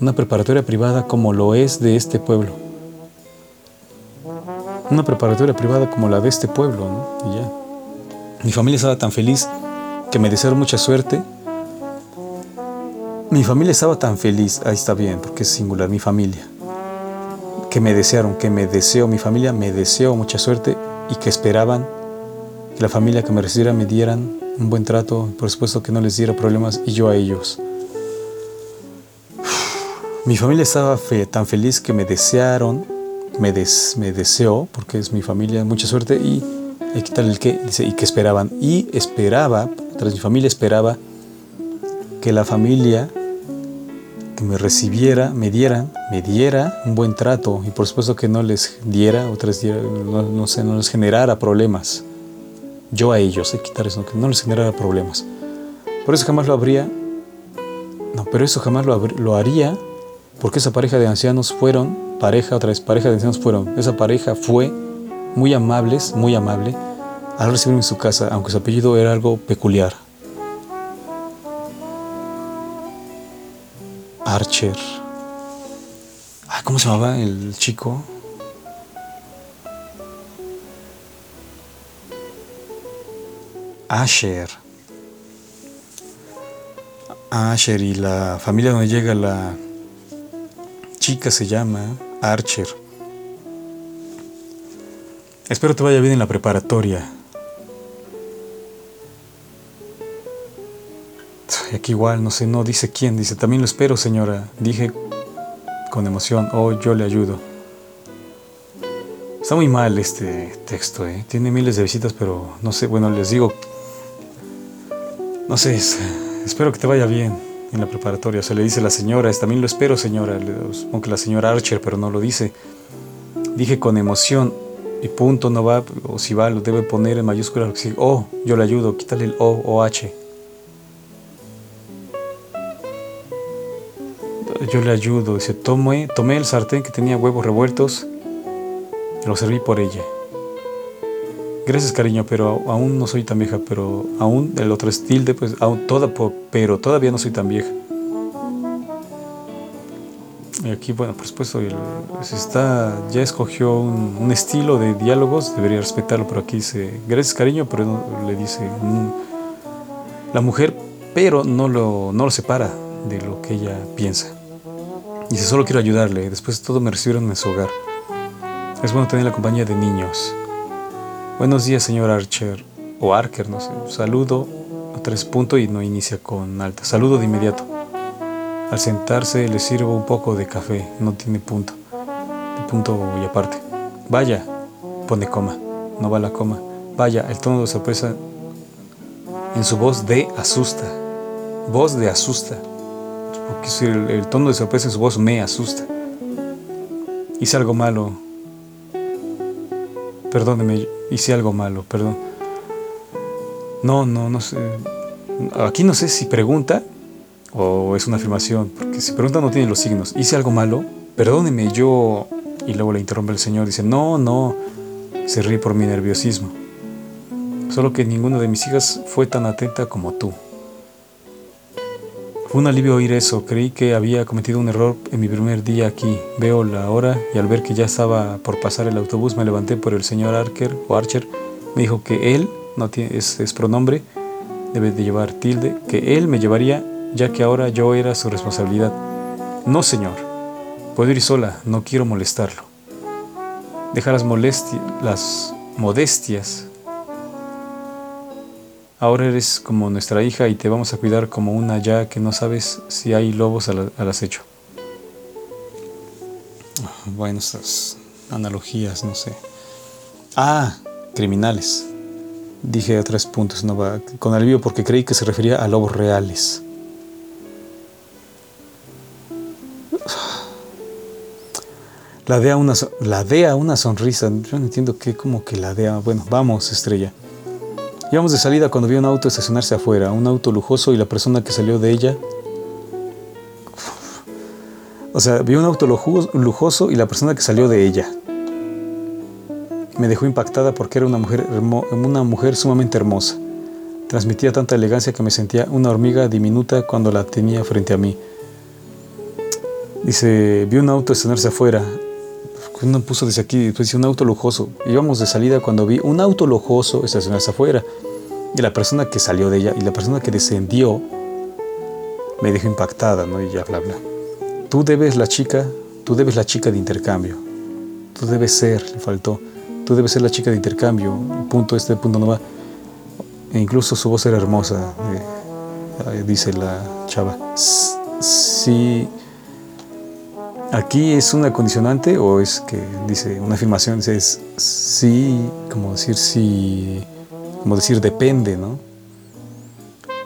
una preparatoria privada como lo es de este pueblo. una preparatoria privada como la de este pueblo, ¿no? Y ya. Mi familia estaba tan feliz que me desearon mucha suerte. Mi familia estaba tan feliz, ahí está bien, porque es singular, mi familia, que me desearon, que me deseó, mi familia me deseó mucha suerte y que esperaban que la familia que me recibiera me dieran un buen trato, por supuesto que no les diera problemas y yo a ellos. Mi familia estaba tan feliz que me desearon, me, me deseó, porque es mi familia, mucha suerte y hay que el que, dice, y que esperaban. Y esperaba, tras mi familia esperaba que la familia que me recibiera, me diera, me diera un buen trato y por supuesto que no les diera, otras no, no, sé, no les generara problemas. Yo a ellos, hay que quitar eso, que no les generara problemas. Por eso jamás lo habría, no, pero eso jamás lo haría porque esa pareja de ancianos fueron, pareja, otra vez pareja de ancianos fueron, esa pareja fue muy amables, muy amable, al recibirme en su casa, aunque su apellido era algo peculiar. Archer. ¿Cómo se llamaba el chico? Asher. Asher y la familia donde llega la chica se llama Archer. Espero te vaya bien en la preparatoria. Aquí igual, no sé, no dice quién, dice, también lo espero señora. Dije con emoción, oh, yo le ayudo. Está muy mal este texto, ¿eh? tiene miles de visitas, pero no sé, bueno, les digo, no sé, espero que te vaya bien en la preparatoria. Se le dice la señora, también lo espero señora, supongo que la señora Archer, pero no lo dice. Dije con emoción y punto no va, o si va lo debe poner en mayúscula, oh, yo le ayudo, quítale el O o H. Yo le ayudo, dice, tomé, tomé el sartén que tenía huevos revueltos, lo serví por ella. Gracias cariño, pero aún no soy tan vieja, pero aún el otro es tilde, pues aún toda, pero todavía no soy tan vieja. Y aquí, bueno, por supuesto, si está, ya escogió un, estilo de diálogos, debería respetarlo, pero aquí dice, gracias cariño, pero le dice la mujer, pero no lo, no lo separa de lo que ella piensa. Dice, solo quiero ayudarle, después de todo me recibieron en su hogar. Es bueno tener la compañía de niños. Buenos días, señor Archer, o Archer, no sé. Saludo a tres puntos y no inicia con alta. Saludo de inmediato. Al sentarse le sirvo un poco de café, no tiene punto. De punto y aparte. Vaya, pone coma, no va la coma. Vaya, el tono de sorpresa en su voz de asusta. Voz de asusta. Porque el, el tono de sorpresa en su voz me asusta. Hice algo malo. Perdóneme, hice algo malo, perdón. No, no, no sé. Aquí no sé si pregunta o es una afirmación, porque si pregunta no tiene los signos. Hice algo malo, perdóneme, yo... Y luego le interrumpe el Señor, dice, no, no, se ríe por mi nerviosismo. Solo que ninguna de mis hijas fue tan atenta como tú. Un alivio oír eso. Creí que había cometido un error en mi primer día aquí. Veo la hora y al ver que ya estaba por pasar el autobús me levanté por el señor Archer o Archer. Me dijo que él, no tiene, es, es pronombre, debe de llevar tilde, que él me llevaría ya que ahora yo era su responsabilidad. No, señor. Puedo ir sola, no quiero molestarlo. Deja las modestias Ahora eres como nuestra hija y te vamos a cuidar como una ya que no sabes si hay lobos al, acecho. Bueno, estas analogías, no sé. Ah, criminales. Dije a tres puntos, no va, con alivio porque creí que se refería a lobos reales. La dea una, la dea una sonrisa. Yo no entiendo qué, como que la dea. Bueno, vamos, estrella. Íbamos de salida cuando vi un auto estacionarse afuera, un auto lujoso y la persona que salió de ella. O sea, vi un auto lujoso y la persona que salió de ella. Me dejó impactada porque era una mujer, una mujer sumamente hermosa. Transmitía tanta elegancia que me sentía una hormiga diminuta cuando la tenía frente a mí. Dice, vi un auto estacionarse afuera. no puso desde aquí? Dice un auto lujoso. Íbamos de salida cuando vi un auto lujoso estacionarse afuera. Y la persona que salió de ella y la persona que descendió me dejó impactada, ¿no? Y ya bla bla. Tú debes la chica, tú debes la chica de intercambio. Tú debes ser, le faltó. Tú debes ser la chica de intercambio. Punto, este punto no va. E incluso su voz era hermosa, eh, dice la chava. Sí. Aquí es una condicionante o es que dice una afirmación, dice es sí, como decir sí, como decir depende, ¿no?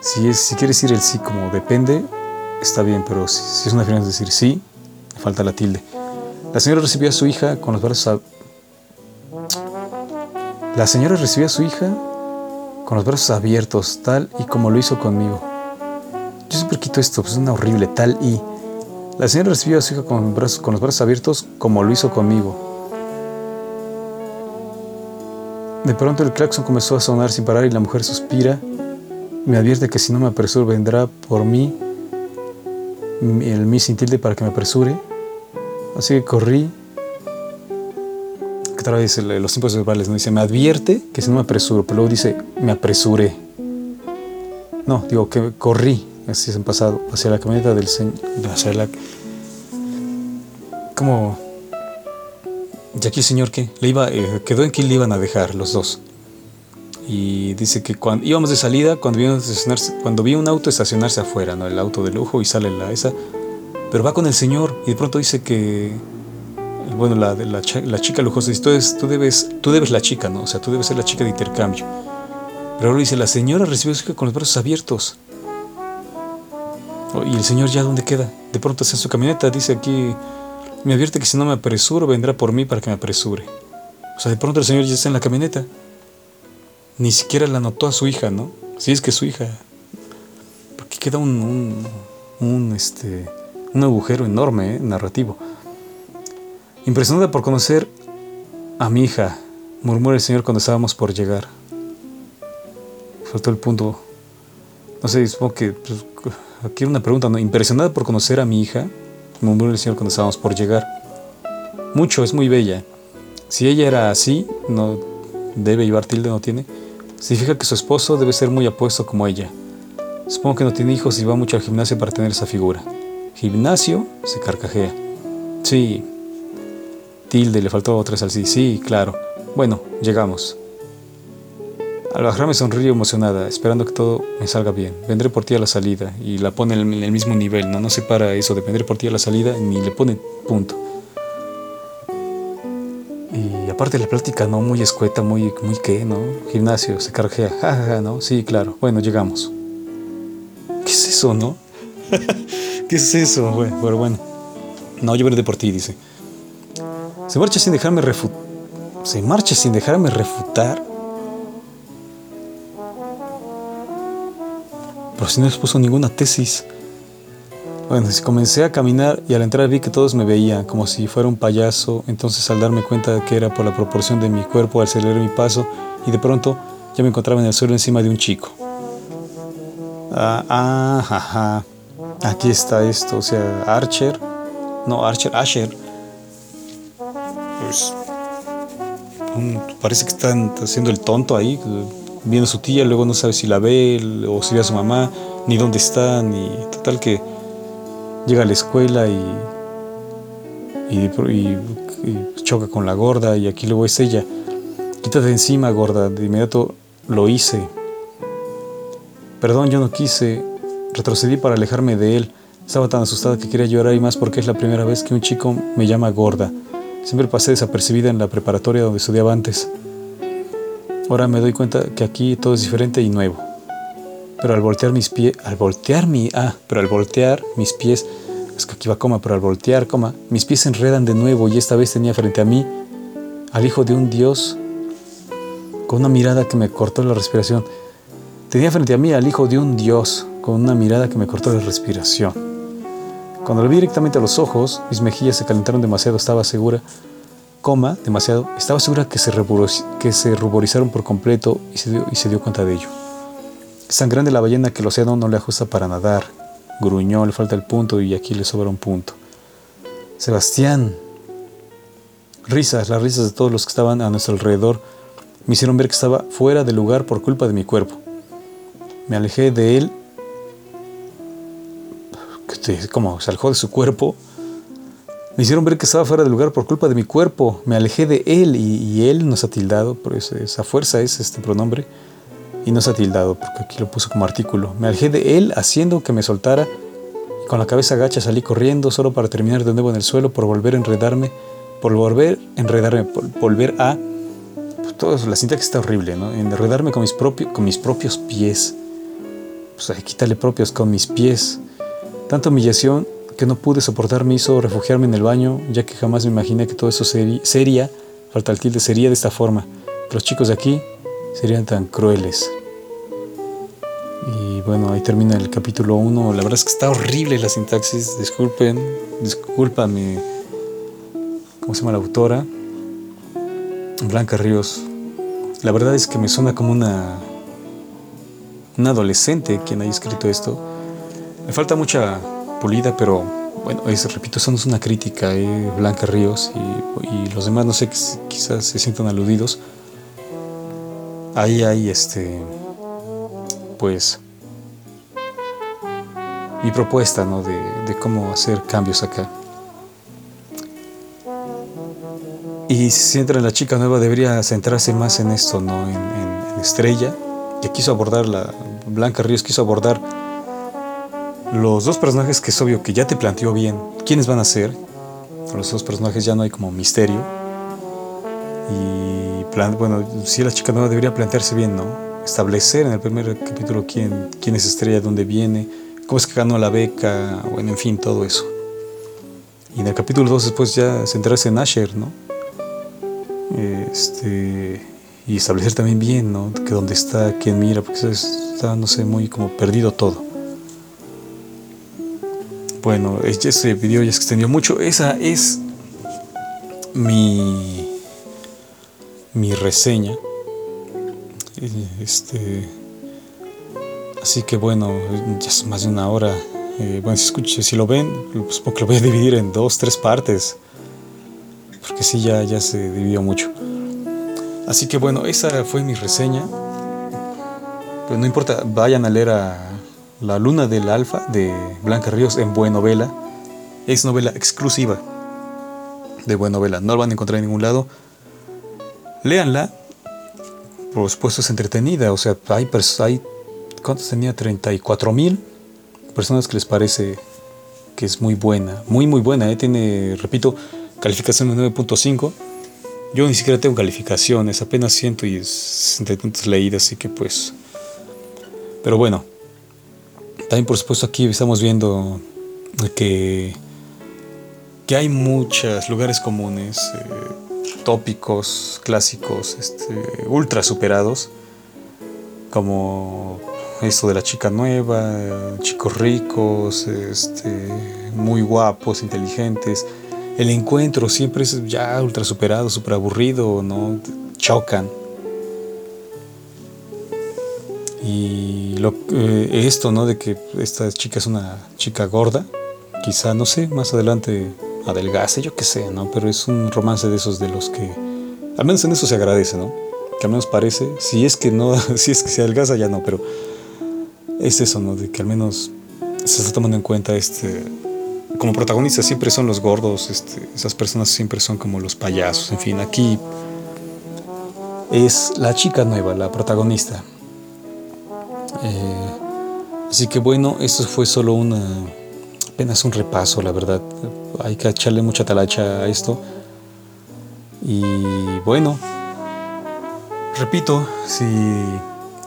Si, es, si quieres decir el sí como depende, está bien, pero si, es una afirmación, decir sí, falta la tilde. La señora recibió a su hija con los brazos La señora recibió a su hija con los brazos abiertos, tal y como lo hizo conmigo. Yo siempre quito esto, pues es una horrible, tal y. La señora recibió a su hija con, brazos, con los brazos abiertos como lo hizo conmigo. De pronto el claxon comenzó a sonar sin parar y la mujer suspira. Me advierte que si no me apresuro vendrá por mí el mi sin tilde para que me apresure. Así que corrí. Que vez los tiempos verbales no dice, me advierte que si no me apresuro, pero luego dice, me apresuré. No, digo que corrí, así es en pasado, hacia la camioneta del Señor, hacia la... Como... Y aquí el Señor que le iba, eh, quedó en que le iban a dejar los dos. Y dice que cuando íbamos de salida, cuando vi, cuando vi un auto estacionarse afuera, ¿no? el auto de lujo, y sale la esa, pero va con el Señor y de pronto dice que, bueno, la, la, chica lujosa dice, tú, tú, debes, tú debes la chica, ¿no? O sea, tú debes ser la chica de intercambio. Pero ahora dice, la señora recibió su hija con los brazos abiertos. Oh, y el Señor ya dónde queda. De pronto está su camioneta, dice aquí, me advierte que si no me apresuro, vendrá por mí para que me apresure. O sea, de pronto el Señor ya está en la camioneta. Ni siquiera la notó a su hija, ¿no? Si es que su hija. Porque queda un, un, un este, un agujero enorme, ¿eh? narrativo. Impresionada por conocer a mi hija, murmura el Señor cuando estábamos por llegar. Faltó el punto. No sé, supongo que. Pues, aquí una pregunta, ¿no? Impresionada por conocer a mi hija, murmura el Señor cuando estábamos por llegar. Mucho, es muy bella. Si ella era así, no debe llevar tilde, no tiene. Significa que su esposo debe ser muy apuesto como ella. Supongo que no tiene hijos y va mucho al gimnasio para tener esa figura. Gimnasio, se carcajea. Sí. Tilde, le faltó otra al sí. Sí, claro. Bueno, llegamos. Al bajar me sonríe emocionada, esperando que todo me salga bien. Vendré por ti a la salida y la pone en el mismo nivel, ¿no? No separa eso de vendré por ti a la salida ni le pone punto. Y aparte la plática, ¿no? Muy escueta, muy, muy qué, ¿no? Gimnasio, se carajea, jajaja, ¿no? Sí, claro. Bueno, llegamos. ¿Qué es eso, no? ¿Qué es eso? Bueno, pero bueno. No, yo vendré por ti, dice. Se marcha sin dejarme refutar. Se marcha sin dejarme refutar. Pero si no expuso ninguna tesis. Bueno, comencé a caminar y al entrar vi que todos me veían como si fuera un payaso. Entonces al darme cuenta de que era por la proporción de mi cuerpo, aceleré mi paso y de pronto ya me encontraba en el suelo encima de un chico. Ah, ah, ajá. Aquí está esto, o sea, Archer, no, Archer, Asher, pues parece que están haciendo el tonto ahí, viendo su tía, luego no sabe si la ve o si ve a su mamá, ni dónde está, ni total que llega a la escuela y, choca con la gorda y aquí luego es ella. Quítate encima, gorda, de inmediato lo hice. Perdón, yo no quise, Retrocedí para alejarme de él. Estaba tan asustada que quería llorar y más porque es la primera vez que un chico me llama gorda. Siempre pasé desapercibida en la preparatoria donde estudiaba antes. Ahora me doy cuenta que aquí todo es diferente y nuevo. Pero al voltear mis pies, al voltear mi, ah, pero al voltear mis pies, es que aquí va coma, pero al voltear coma, mis pies se enredan de nuevo y esta vez tenía frente a mí al hijo de un dios con una mirada que me cortó la respiración. Tenía frente a mí al hijo de un dios con una mirada que me cortó la respiración. Cuando lo vi directamente a los ojos, mis mejillas se calentaron demasiado, estaba segura, coma, demasiado, estaba segura que se, que se ruborizaron por completo y se, dio, y se dio cuenta de ello. Es tan grande la ballena que el océano no le ajusta para nadar. Gruñó, le falta el punto y aquí le sobra un punto. Sebastián. risas, las risas de todos los que estaban a nuestro alrededor, me hicieron ver que estaba fuera de lugar por culpa de mi cuerpo. Me alejé de él, como se alejó de su cuerpo, me hicieron ver que estaba fuera de lugar por culpa de mi cuerpo. Me alejé de él y, él nos ha tildado, por esa fuerza es este pronombre, y no se ha tildado porque aquí lo puso como artículo. Me alejé de él haciendo que me soltara y con la cabeza agacha salí corriendo solo para terminar de nuevo en el suelo por volver a enredarme, por volver a enredarme, por volver a... Pues, todo eso, la sintaxis está horrible, ¿no? Enredarme con mis, propios, con mis propios pies. Pues hay quitarle propios con mis pies. Tanta humillación que no pude soportar me hizo refugiarme en el baño, ya que jamás me imaginé que todo eso sería, falta el tilde, sería de esta forma. Los chicos de aquí serían tan crueles. Y bueno, ahí termina el capítulo 1. La verdad es que está horrible la sintaxis. Disculpen, discúlpame. ¿Cómo se llama la autora? Blanca Ríos. La verdad es que me suena como una, una adolescente quien haya escrito esto. Me falta mucha pulida, pero bueno, es, repito, eso no es una crítica. Eh, Blanca Ríos y, y los demás, no sé, quizás se sientan aludidos ahí hay este, pues, mi propuesta, ¿no? De, cómo hacer cambios acá. Y si entra la chica nueva, debería centrarse más en esto, ¿no? En, Estrella, que quiso abordar, la Blanca Ríos quiso abordar los dos personajes que es obvio que ya te planteó bien quiénes van a ser. Los dos personajes ya no hay como misterio. Y bueno, si la chica nueva debería plantearse bien, ¿no? Establecer en el primer capítulo quién, quién es Estrella, dónde viene, cómo es que ganó la beca, bueno, en fin, todo eso. Y en el capítulo 2 después ya centrarse en Asher, ¿no? Este, y establecer también bien, ¿no? Que dónde está, quién mira, porque está, no sé, muy como perdido todo. Bueno, ese video ya se extendió mucho. Esa es mi mi reseña. Este, así que bueno, ya es más de una hora. Eh, bueno, si, escuche, si lo ven, pues porque lo voy a dividir en dos, tres partes. Porque sí, ya, ya se dividió mucho. Así que bueno, esa fue mi reseña. Pero no importa, vayan a leer a La Luna del Alfa de Blanca Ríos en Buen Novela. Es novela exclusiva de Buen Novela. No lo van a encontrar en ningún lado. Léanla. Por supuesto es entretenida. O sea, hay, hay ¿cuántos tenía? 34 mil personas que les parece que es muy buena. Muy, muy buena. ¿eh? Tiene, repito, calificación de 9.5. Yo ni siquiera tengo calificaciones, apenas 160 puntos leídas, así que pues... Pero bueno, también por supuesto aquí estamos viendo que, que hay muchos lugares comunes. Eh, tópicos clásicos este, ultra superados, como esto de la chica nueva, chicos ricos, este, muy guapos, inteligentes. El encuentro siempre es ya ultra superado, super aburrido, ¿no? Chocan. Y eh, esto, ¿no? De que esta chica es una chica gorda, quizá, no sé, más adelante adelgace, yo qué sé, ¿no? Pero es un romance de esos de los que, al menos en eso se agradece, ¿no? Que al menos parece, si es que no, si es que se adelgaza ya no, pero es eso, ¿no? De que al menos se está tomando en cuenta este, como protagonistas siempre son los gordos, este, esas personas siempre son como los payasos, en fin, aquí es la chica nueva, la protagonista. Eh, así que bueno, esto fue solo una apenas un repaso, la verdad. Hay que echarle mucha talacha a esto. Y bueno, repito, si,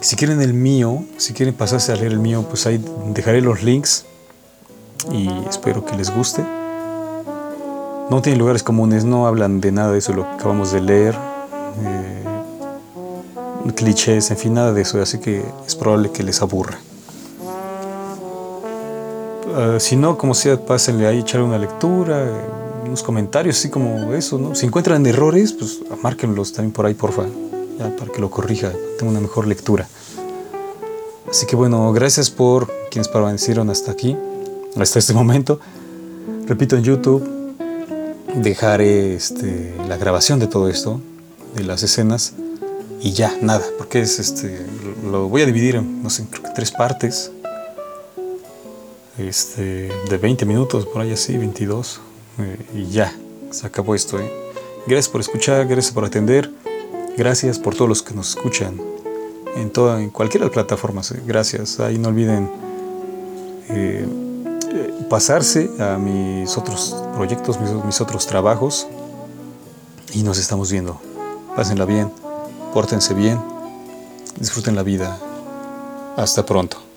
si quieren el mío, si quieren pasarse a leer el mío, pues ahí dejaré los links y espero que les guste. No tienen lugares comunes, no hablan de nada de eso, lo que acabamos de leer. Eh, clichés, en fin, nada de eso, así que es probable que les aburra. Ah, si no, como sea, pásenle ahí, echar una lectura, unos comentarios, así como eso, ¿no? Si encuentran errores, pues márquenlos también por ahí, porfa, ya para que lo corrija, tenga una mejor lectura. Así que bueno, gracias por quienes permanecieron hasta aquí, hasta este momento. Repito, en YouTube, dejaré este, la grabación de todo esto, de las escenas, y ya, nada, porque es este, lo voy a dividir en, no sé, creo que tres partes, este, de 20 minutos, por ahí así, 22, eh, y ya, se acabó esto. ¿eh? Gracias por escuchar, gracias por atender, gracias por todos los que nos escuchan en, toda, en cualquier plataforma, ¿eh? gracias, ahí no olviden eh, pasarse a mis otros proyectos, mis, mis otros trabajos, y nos estamos viendo. Pásenla bien, pórtense bien, disfruten la vida. Hasta pronto.